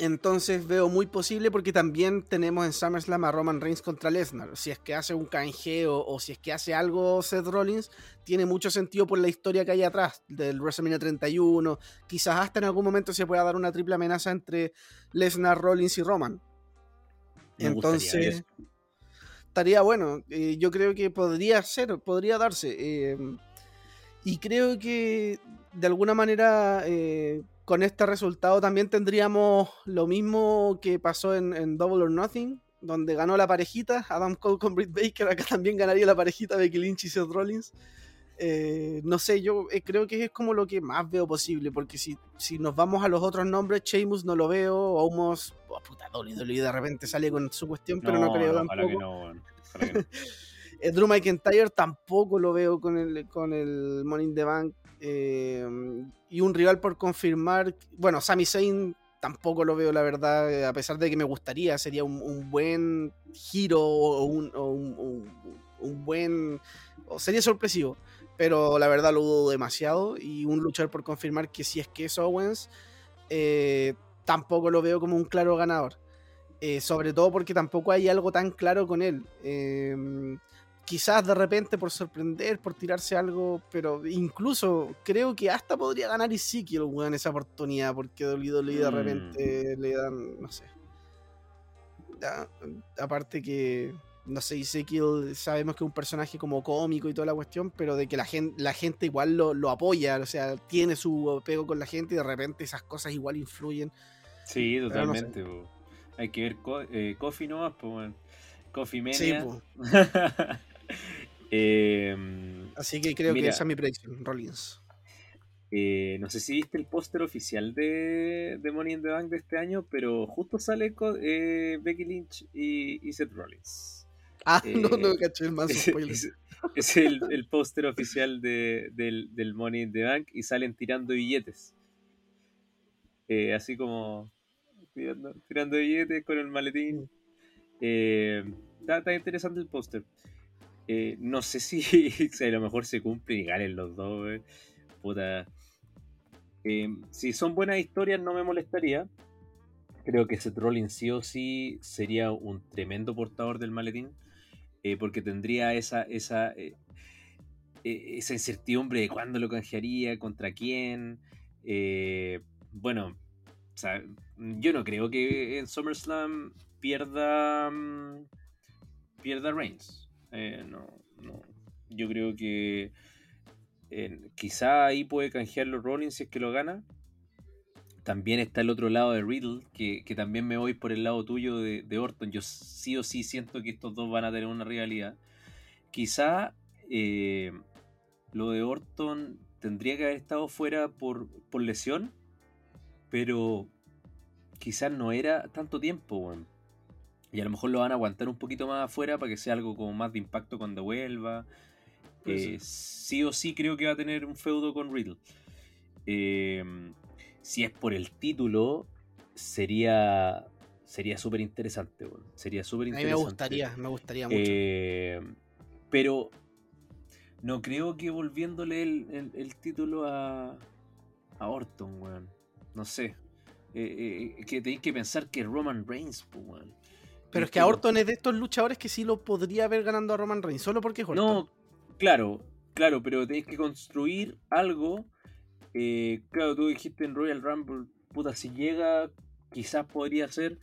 Entonces veo muy posible porque también tenemos en SummerSlam a Roman Reigns contra Lesnar. Si es que hace un canjeo o si es que hace algo Seth Rollins, tiene mucho sentido por la historia que hay atrás del WrestleMania 31. Quizás hasta en algún momento se pueda dar una triple amenaza entre Lesnar, Rollins y Roman. Me Entonces, estaría bueno. Eh, yo creo que podría ser, podría darse. eh, y creo que de alguna manera eh, con este resultado también tendríamos lo mismo que pasó en, en Double or Nothing, donde ganó la parejita, Adam Cole con Britt Baker, acá también ganaría la parejita Becky Lynch y Seth Rollins. Eh, no sé, yo eh, creo que es como lo que más veo posible, porque si, si nos vamos a los otros nombres, Sheamus no lo veo, Omos, oh, puta, WWE de repente sale con su cuestión, pero no, creo que tampoco. no, que. (laughs) Eh, Drew McIntyre tampoco lo veo con el, con el Money in the Bank. Eh, y un rival por confirmar. Bueno, Sami Zayn tampoco lo veo, la verdad. eh, A pesar de que me gustaría, sería un, buen giro o un, un- un- buen. o sería sorpresivo. Pero la verdad lo dudo demasiado. Y un luchador por confirmar que si es que es Owens, eh, tampoco lo veo como un claro ganador. Eh, sobre todo porque tampoco hay algo tan claro con él. Eh, quizás de repente por sorprender, por tirarse algo, pero incluso creo que hasta podría ganar Ezekiel, weón, esa oportunidad, porque WWE de Mm. repente le dan, no sé. Ya, aparte que, no sé, Ezekiel sabemos que es un personaje como cómico y toda la cuestión, pero de que la gente, la gente igual lo, lo apoya, o sea, tiene su apego con la gente y de repente esas cosas igual influyen. Sí, Pero no sé. totalmente. Hay que ver co eh, Coffee nomás, pues. Coffee Sí, Mania. po. (laughs) (laughs) Em, así que creo Mira. que esa es mi predicción, Rollins. eh, no sé si viste el póster oficial de, de Money in the Bank de este año, pero justo sale eh, Becky Lynch y, y Seth Rollins. Ah, Eh, (laughs) no, no caché el más (laughs) Es, spoiler. es- es el, el póster oficial de- del, del Money in the Bank y salen tirando billetes. Eh, así como tirando, tirando billetes con el maletín. Eh, está, está interesante el póster. Eh, no sé (laughs) si, a lo mejor se cumple y ganen los dos. eh. Puta. Eh, si son buenas historias no me molestaría. Creo que Seth Rollins sí o sí sería un tremendo portador del maletín. porque tendría esa, esa, eh, esa incertidumbre de cuándo lo canjearía, contra quién. Bueno, yo no creo que en SummerSlam pierda mm, pierda Reigns. Eh, no, no. Yo creo que eh, quizá ahí puede canjearlo Rollins si es que lo gana. también está el otro lado de Riddle, que, que también me voy por el lado tuyo de, de, Orton. Yo sí o sí siento que estos dos van a tener una rivalidad. Quizá eh, lo de Orton tendría que haber estado fuera por, por lesión, pero quizás no era tanto tiempo, Y a lo mejor lo van a aguantar un poquito más afuera para que sea algo como más de impacto cuando vuelva. Eh, sí o sí creo que va a tener un feudo con Riddle. Em, si es por el título, sería sería súper interesante. Sería súper interesante. A mí me gustaría, me gustaría mucho. Em, pero no creo que volviéndole el, título a, a Orton, weón. No sé. Eh, eh, que tenéis que pensar que Roman Reigns, weón. Pero es que a Orton es de estos luchadores que sí lo podría haber ganando a Roman Reigns, solo porque es Orton. No, claro, claro, pero tenéis que construir algo. Eh, claro, tú dijiste en Royal Rumble, puta, si llega, quizás podría ser.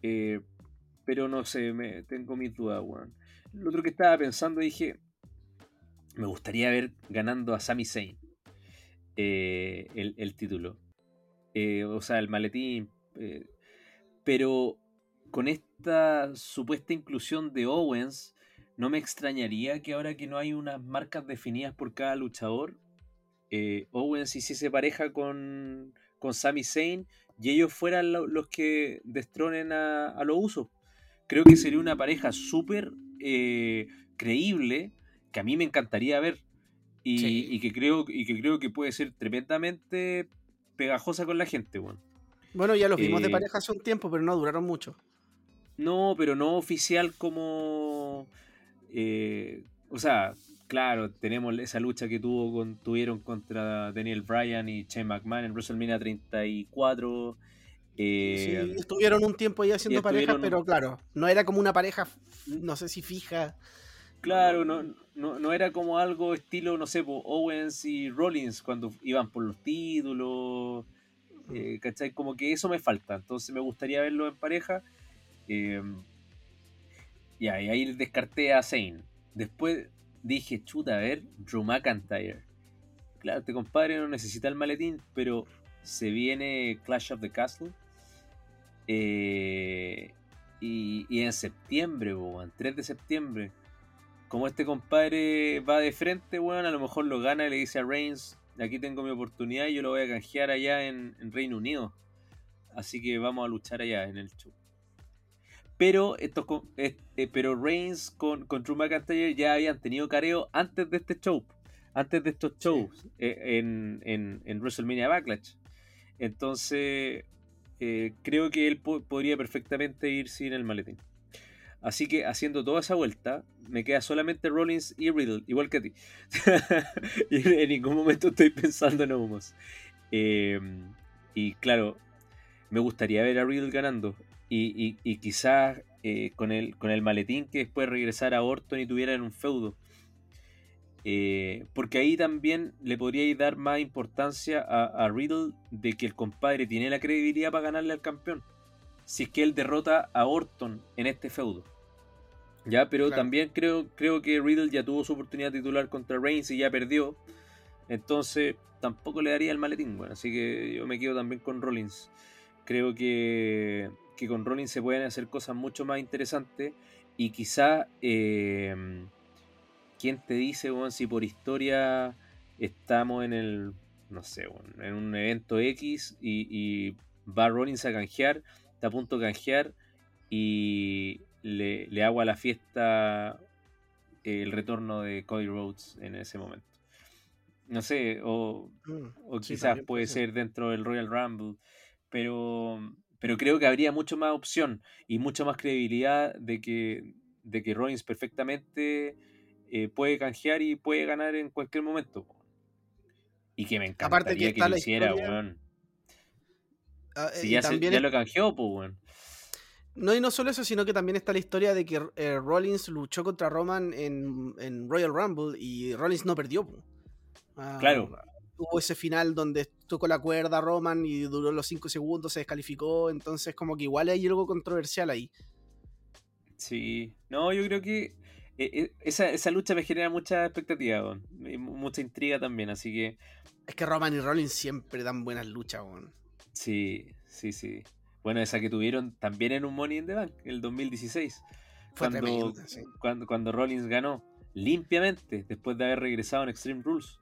pero no sé, me, tengo mis dudas, weón. Lo otro que estaba pensando, dije, me gustaría ver ganando a Sami Zayn eh, el, título. Eh, o sea, el maletín. Eh, pero con esta supuesta inclusión de Owens, no me extrañaría que ahora que no hay unas marcas definidas por cada luchador, Owens hiciese pareja con, con Sami Zayn y ellos fueran los que destronen a, a los usos. Creo que sería una pareja súper creíble que a mí me encantaría ver y, que, creo, y que creo que puede ser tremendamente pegajosa con la gente, bueno. Bueno, ya los vimos de eh, pareja hace un tiempo, pero no duraron mucho. No, pero no oficial como... Eh, o sea, claro, tenemos esa lucha que tuvo con, tuvieron contra Daniel Bryan y Shane McMahon en WrestleMania 34. Eh, sí, estuvieron un tiempo ahí haciendo pareja, pero claro, no era como una pareja, no sé si fija. Claro, no, no, era como algo estilo, no sé, Owens y Rollins cuando iban por los títulos. Eh, ¿Cachai? Como que eso me falta. Entonces me gustaría verlo en pareja. Eh, y ahí descarté a Zane. Después dije, chuta, a ver, Drew McIntyre. Claro, este compadre no necesita el maletín, pero se viene Clash of the Castle. Eh, y, en septiembre, en 3 de septiembre como este compadre va de frente, weón, a lo mejor lo gana y le dice a Reigns, aquí tengo mi oportunidad y yo lo voy a canjear allá en, Reino Unido. Así que vamos a luchar allá en el show. Pero estos eh, pero Reigns con, con Drew McIntyre ya habían tenido careo antes de este show. Antes de estos shows eh, en, en, WrestleMania Backlash. Entonces, eh, creo que él podría perfectamente ir sin el maletín. Así que haciendo toda esa vuelta, me queda solamente Rollins y Riddle, igual que a ti. (laughs) y en ningún momento estoy pensando en Homos. Em, y claro, me gustaría ver a Riddle ganando. Y, quizás eh, con, el, con el maletín que después regresara a Orton y tuvieran un feudo. Eh, porque ahí también le podría dar más importancia a, a, Riddle de que el compadre tiene la credibilidad para ganarle al campeón. Si es que él derrota a Orton en este feudo. Ya, pero también creo, creo que Riddle ya tuvo su oportunidad titular contra Reigns y ya perdió. Entonces tampoco le daría el maletín, bueno, así que yo me quedo también con Rollins. Creo que, que con Rollins se pueden hacer cosas mucho más interesantes y quizá, eh, ¿quién te dice, bueno, si por historia estamos en el, no sé, en un evento X y, y va Rollins a canjear, está a punto de canjear y le, le hago a la fiesta el retorno de Cody Rhodes en ese momento. No sé, o, mm, quizás puede ser dentro del Royal Rumble, pero, pero creo que habría mucho más opción y mucha más credibilidad de que, de que Rollins perfectamente eh, puede canjear y puede ganar en cualquier momento. Y que me encantaría que, lo hiciera, weón. Ah, si ya, ya lo canjeó, pues, weón. No, y no solo eso, sino que también está la historia de que eh, Rollins luchó contra Roman en, Royal Rumble y Rollins no perdió. Ah, claro. Hubo ese final donde tocó la cuerda Roman y duró los 5 segundos, se descalificó, entonces como que igual hay algo controversial ahí. Sí, no, yo creo que eh, eh, esa, lucha me genera mucha expectativa, mucha intriga también, así que... Es que Roman y Rollins siempre dan buenas luchas, Sí, sí, sí. Bueno, esa que tuvieron también en un Money in the Bank, el 2016. Fue cuando, tremenda, sí. cuando, cuando Rollins ganó limpiamente después de haber regresado en Extreme Rules.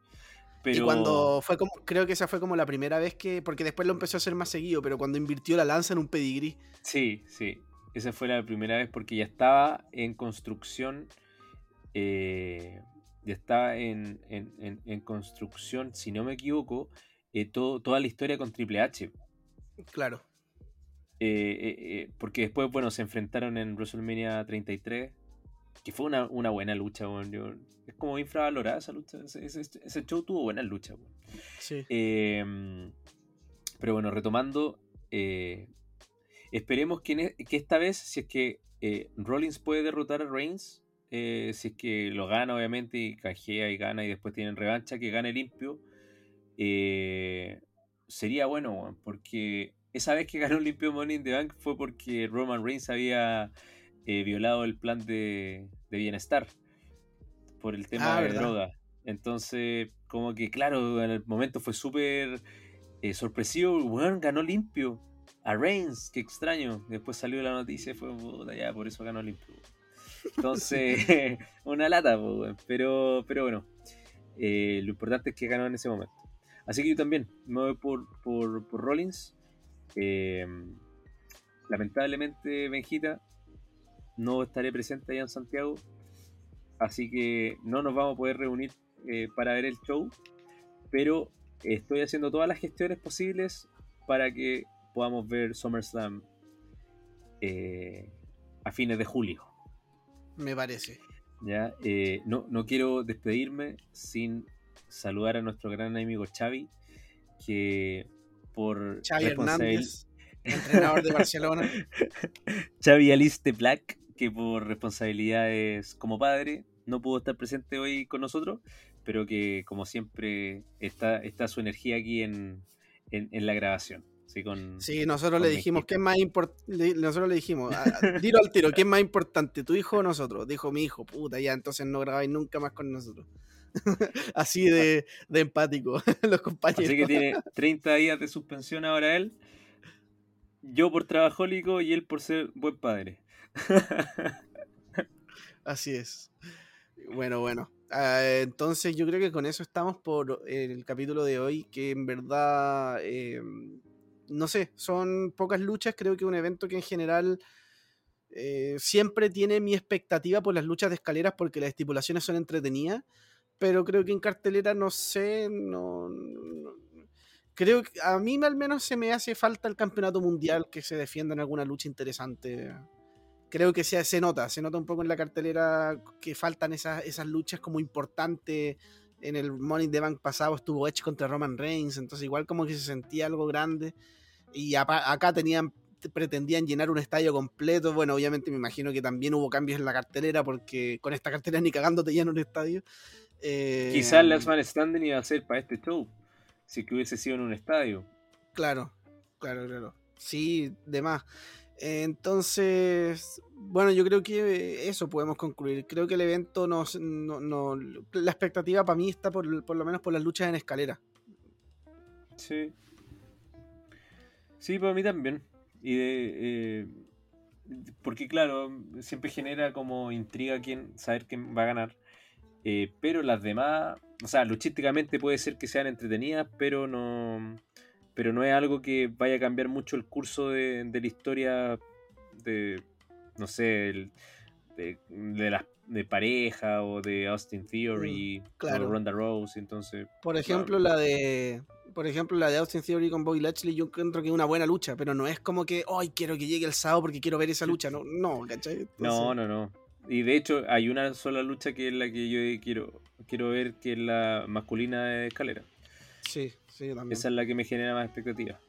Pero... Y cuando fue como, creo que esa fue como la primera vez que, porque después lo empezó a hacer más seguido, pero cuando invirtió la lanza en un pedigrí. Sí, sí. Esa fue la primera vez porque ya estaba en construcción. eh, ya estaba en, en- en- en construcción, si no me equivoco, eh, todo, toda la historia con Triple H. Claro. Eh, eh, eh, porque después, bueno, se enfrentaron en WrestleMania 33, que fue una, una buena lucha, weón. Yo- es como infravalorada esa lucha. Ese, ese- ese show tuvo buenas luchas, weón. Sí. Eh, pero bueno, retomando, eh, esperemos que, e- que esta vez, si es que eh, Rollins puede derrotar a Reigns, eh, si es que lo gana obviamente y canjea y gana y después tienen revancha, que gane limpio, sería bueno, porque esa vez que ganó limpio Money in the Bank fue porque Roman Reigns había eh, violado el plan de, de bienestar por el tema Ah, de verdad. droga. Entonces, como que claro, en el momento fue súper eh, sorpresivo, ganó limpio. A Reigns, qué extraño. Después salió la noticia y fue, puta, ya, por eso ganó limpio. Entonces, (laughs) (laughs) una lata, pero, pero bueno, eh, lo importante es que ganó en ese momento. Así que yo también me voy por, por, por Rollins. Eh, lamentablemente, Benjita, no estaré presente allá en Santiago. Así que no nos vamos a poder reunir eh, para ver el show. Pero estoy haciendo todas las gestiones posibles para que podamos ver SummerSlam eh, a fines de julio. Me parece. ¿ya? Eh, no, no quiero despedirme sin saludar a nuestro gran amigo Xavi, que por Xavi responsabil- Hernández, entrenador de Barcelona. (laughs) Xavi Aliste Black, que por responsabilidades como padre no pudo estar presente hoy con nosotros, pero que como siempre está, está su energía aquí en, en- en la grabación. ¿sí? Con, Sí, nosotros con le dijimos. ¿qué es más importante? Nosotros le dijimos, a- a- dilo al tiro, ¿qué es más importante, tu hijo o nosotros? Dijo mi hijo, puta, ya, entonces no grabáis nunca más con nosotros. (laughs) Así de, de empático, (laughs) los compañeros. Así que tiene 30 días de suspensión ahora él. Yo por trabajólico y él por ser buen padre. (laughs) Así es. Bueno, bueno. Ah, entonces yo creo que con eso estamos por el capítulo de hoy, que en verdad, eh, no sé, son pocas luchas, creo que un evento que en general eh, siempre tiene mi expectativa por las luchas de escaleras porque las estipulaciones son entretenidas, pero creo que en cartelera no sé, no- creo que a mí al menos se me hace falta el campeonato mundial que se defienda en alguna lucha interesante creo que se, se nota, se nota un poco en la cartelera que faltan esas, esas luchas como importantes. En el Money in the Bank pasado estuvo Edge contra Roman Reigns, entonces igual como que se sentía algo grande. Y acá tenían pretendían llenar un estadio completo. Bueno, obviamente me imagino que también hubo cambios en la cartelera porque con esta cartelera ni cagando te llenan un estadio. Eh, Quizás Last Man Standing iba a ser para este show. Si que hubiese sido en un estadio. Claro, claro, claro. Sí, de más. Entonces, bueno, yo creo que eso podemos concluir. Creo que el evento nos, no, no- la expectativa para mí está por, por lo menos por las luchas en escalera. Sí. Sí, para mí también. Y de, eh, porque claro, siempre genera como intriga quién, saber quién va a ganar. Eh, pero las demás, o sea, luchísticamente puede ser que sean entretenidas, pero no, pero no es algo que vaya a cambiar mucho el curso de, de la historia de, no sé, el- de, de las de pareja o de Austin Theory Mm, claro. o Ronda Rose, entonces Por ejemplo, la de. Por ejemplo, la de Austin Theory con Bobby Lashley, yo encuentro que es una buena lucha, pero no es como que, ay, quiero que llegue el sábado porque quiero ver esa lucha. No, no, ¿cachai? No, no, no. Y de hecho hay una sola lucha que es la que yo quiero, quiero ver, que es la masculina de escalera. Sí, sí, yo también. Esa es la que me genera más expectativas.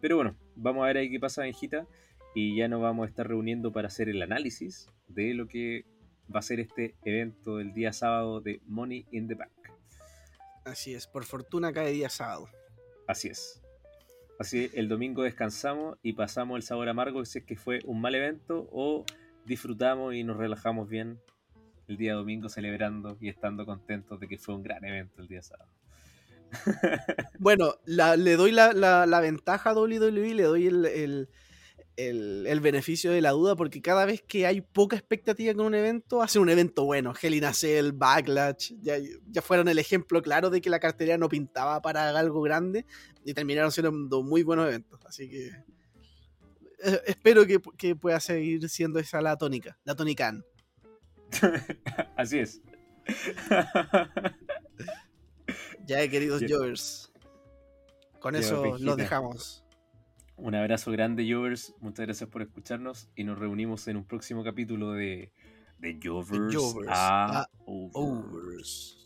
Pero bueno, vamos a ver ahí qué pasa, Benjita. Y ya nos vamos a estar reuniendo para hacer el análisis de lo que va a ser este evento del día sábado de Money in the Bank. Así es, por fortuna cae día sábado. Así es. Así el domingo descansamos y pasamos el sabor amargo si es que fue un mal evento o disfrutamos y nos relajamos bien el día domingo celebrando y estando contentos de que fue un gran evento el día sábado. (laughs) Bueno, le doy la, la- ventaja a WWE, le doy el, el- el- beneficio de la duda, porque cada vez que hay poca expectativa con un evento, hace un evento bueno. Hell in Cell, Backlash, ya, ya fueron el ejemplo claro de que la cartera no pintaba para algo grande y terminaron siendo muy buenos eventos. Así que eh, espero que, que pueda seguir siendo esa la tónica, la tónica. (laughs) Así es. (laughs) Ya, queridos. Jovers. Con eso los dejamos. Un abrazo grande, Jovers. Muchas gracias por escucharnos y nos reunimos en un próximo capítulo de, de Jovers, Jovers a a Over. Overs.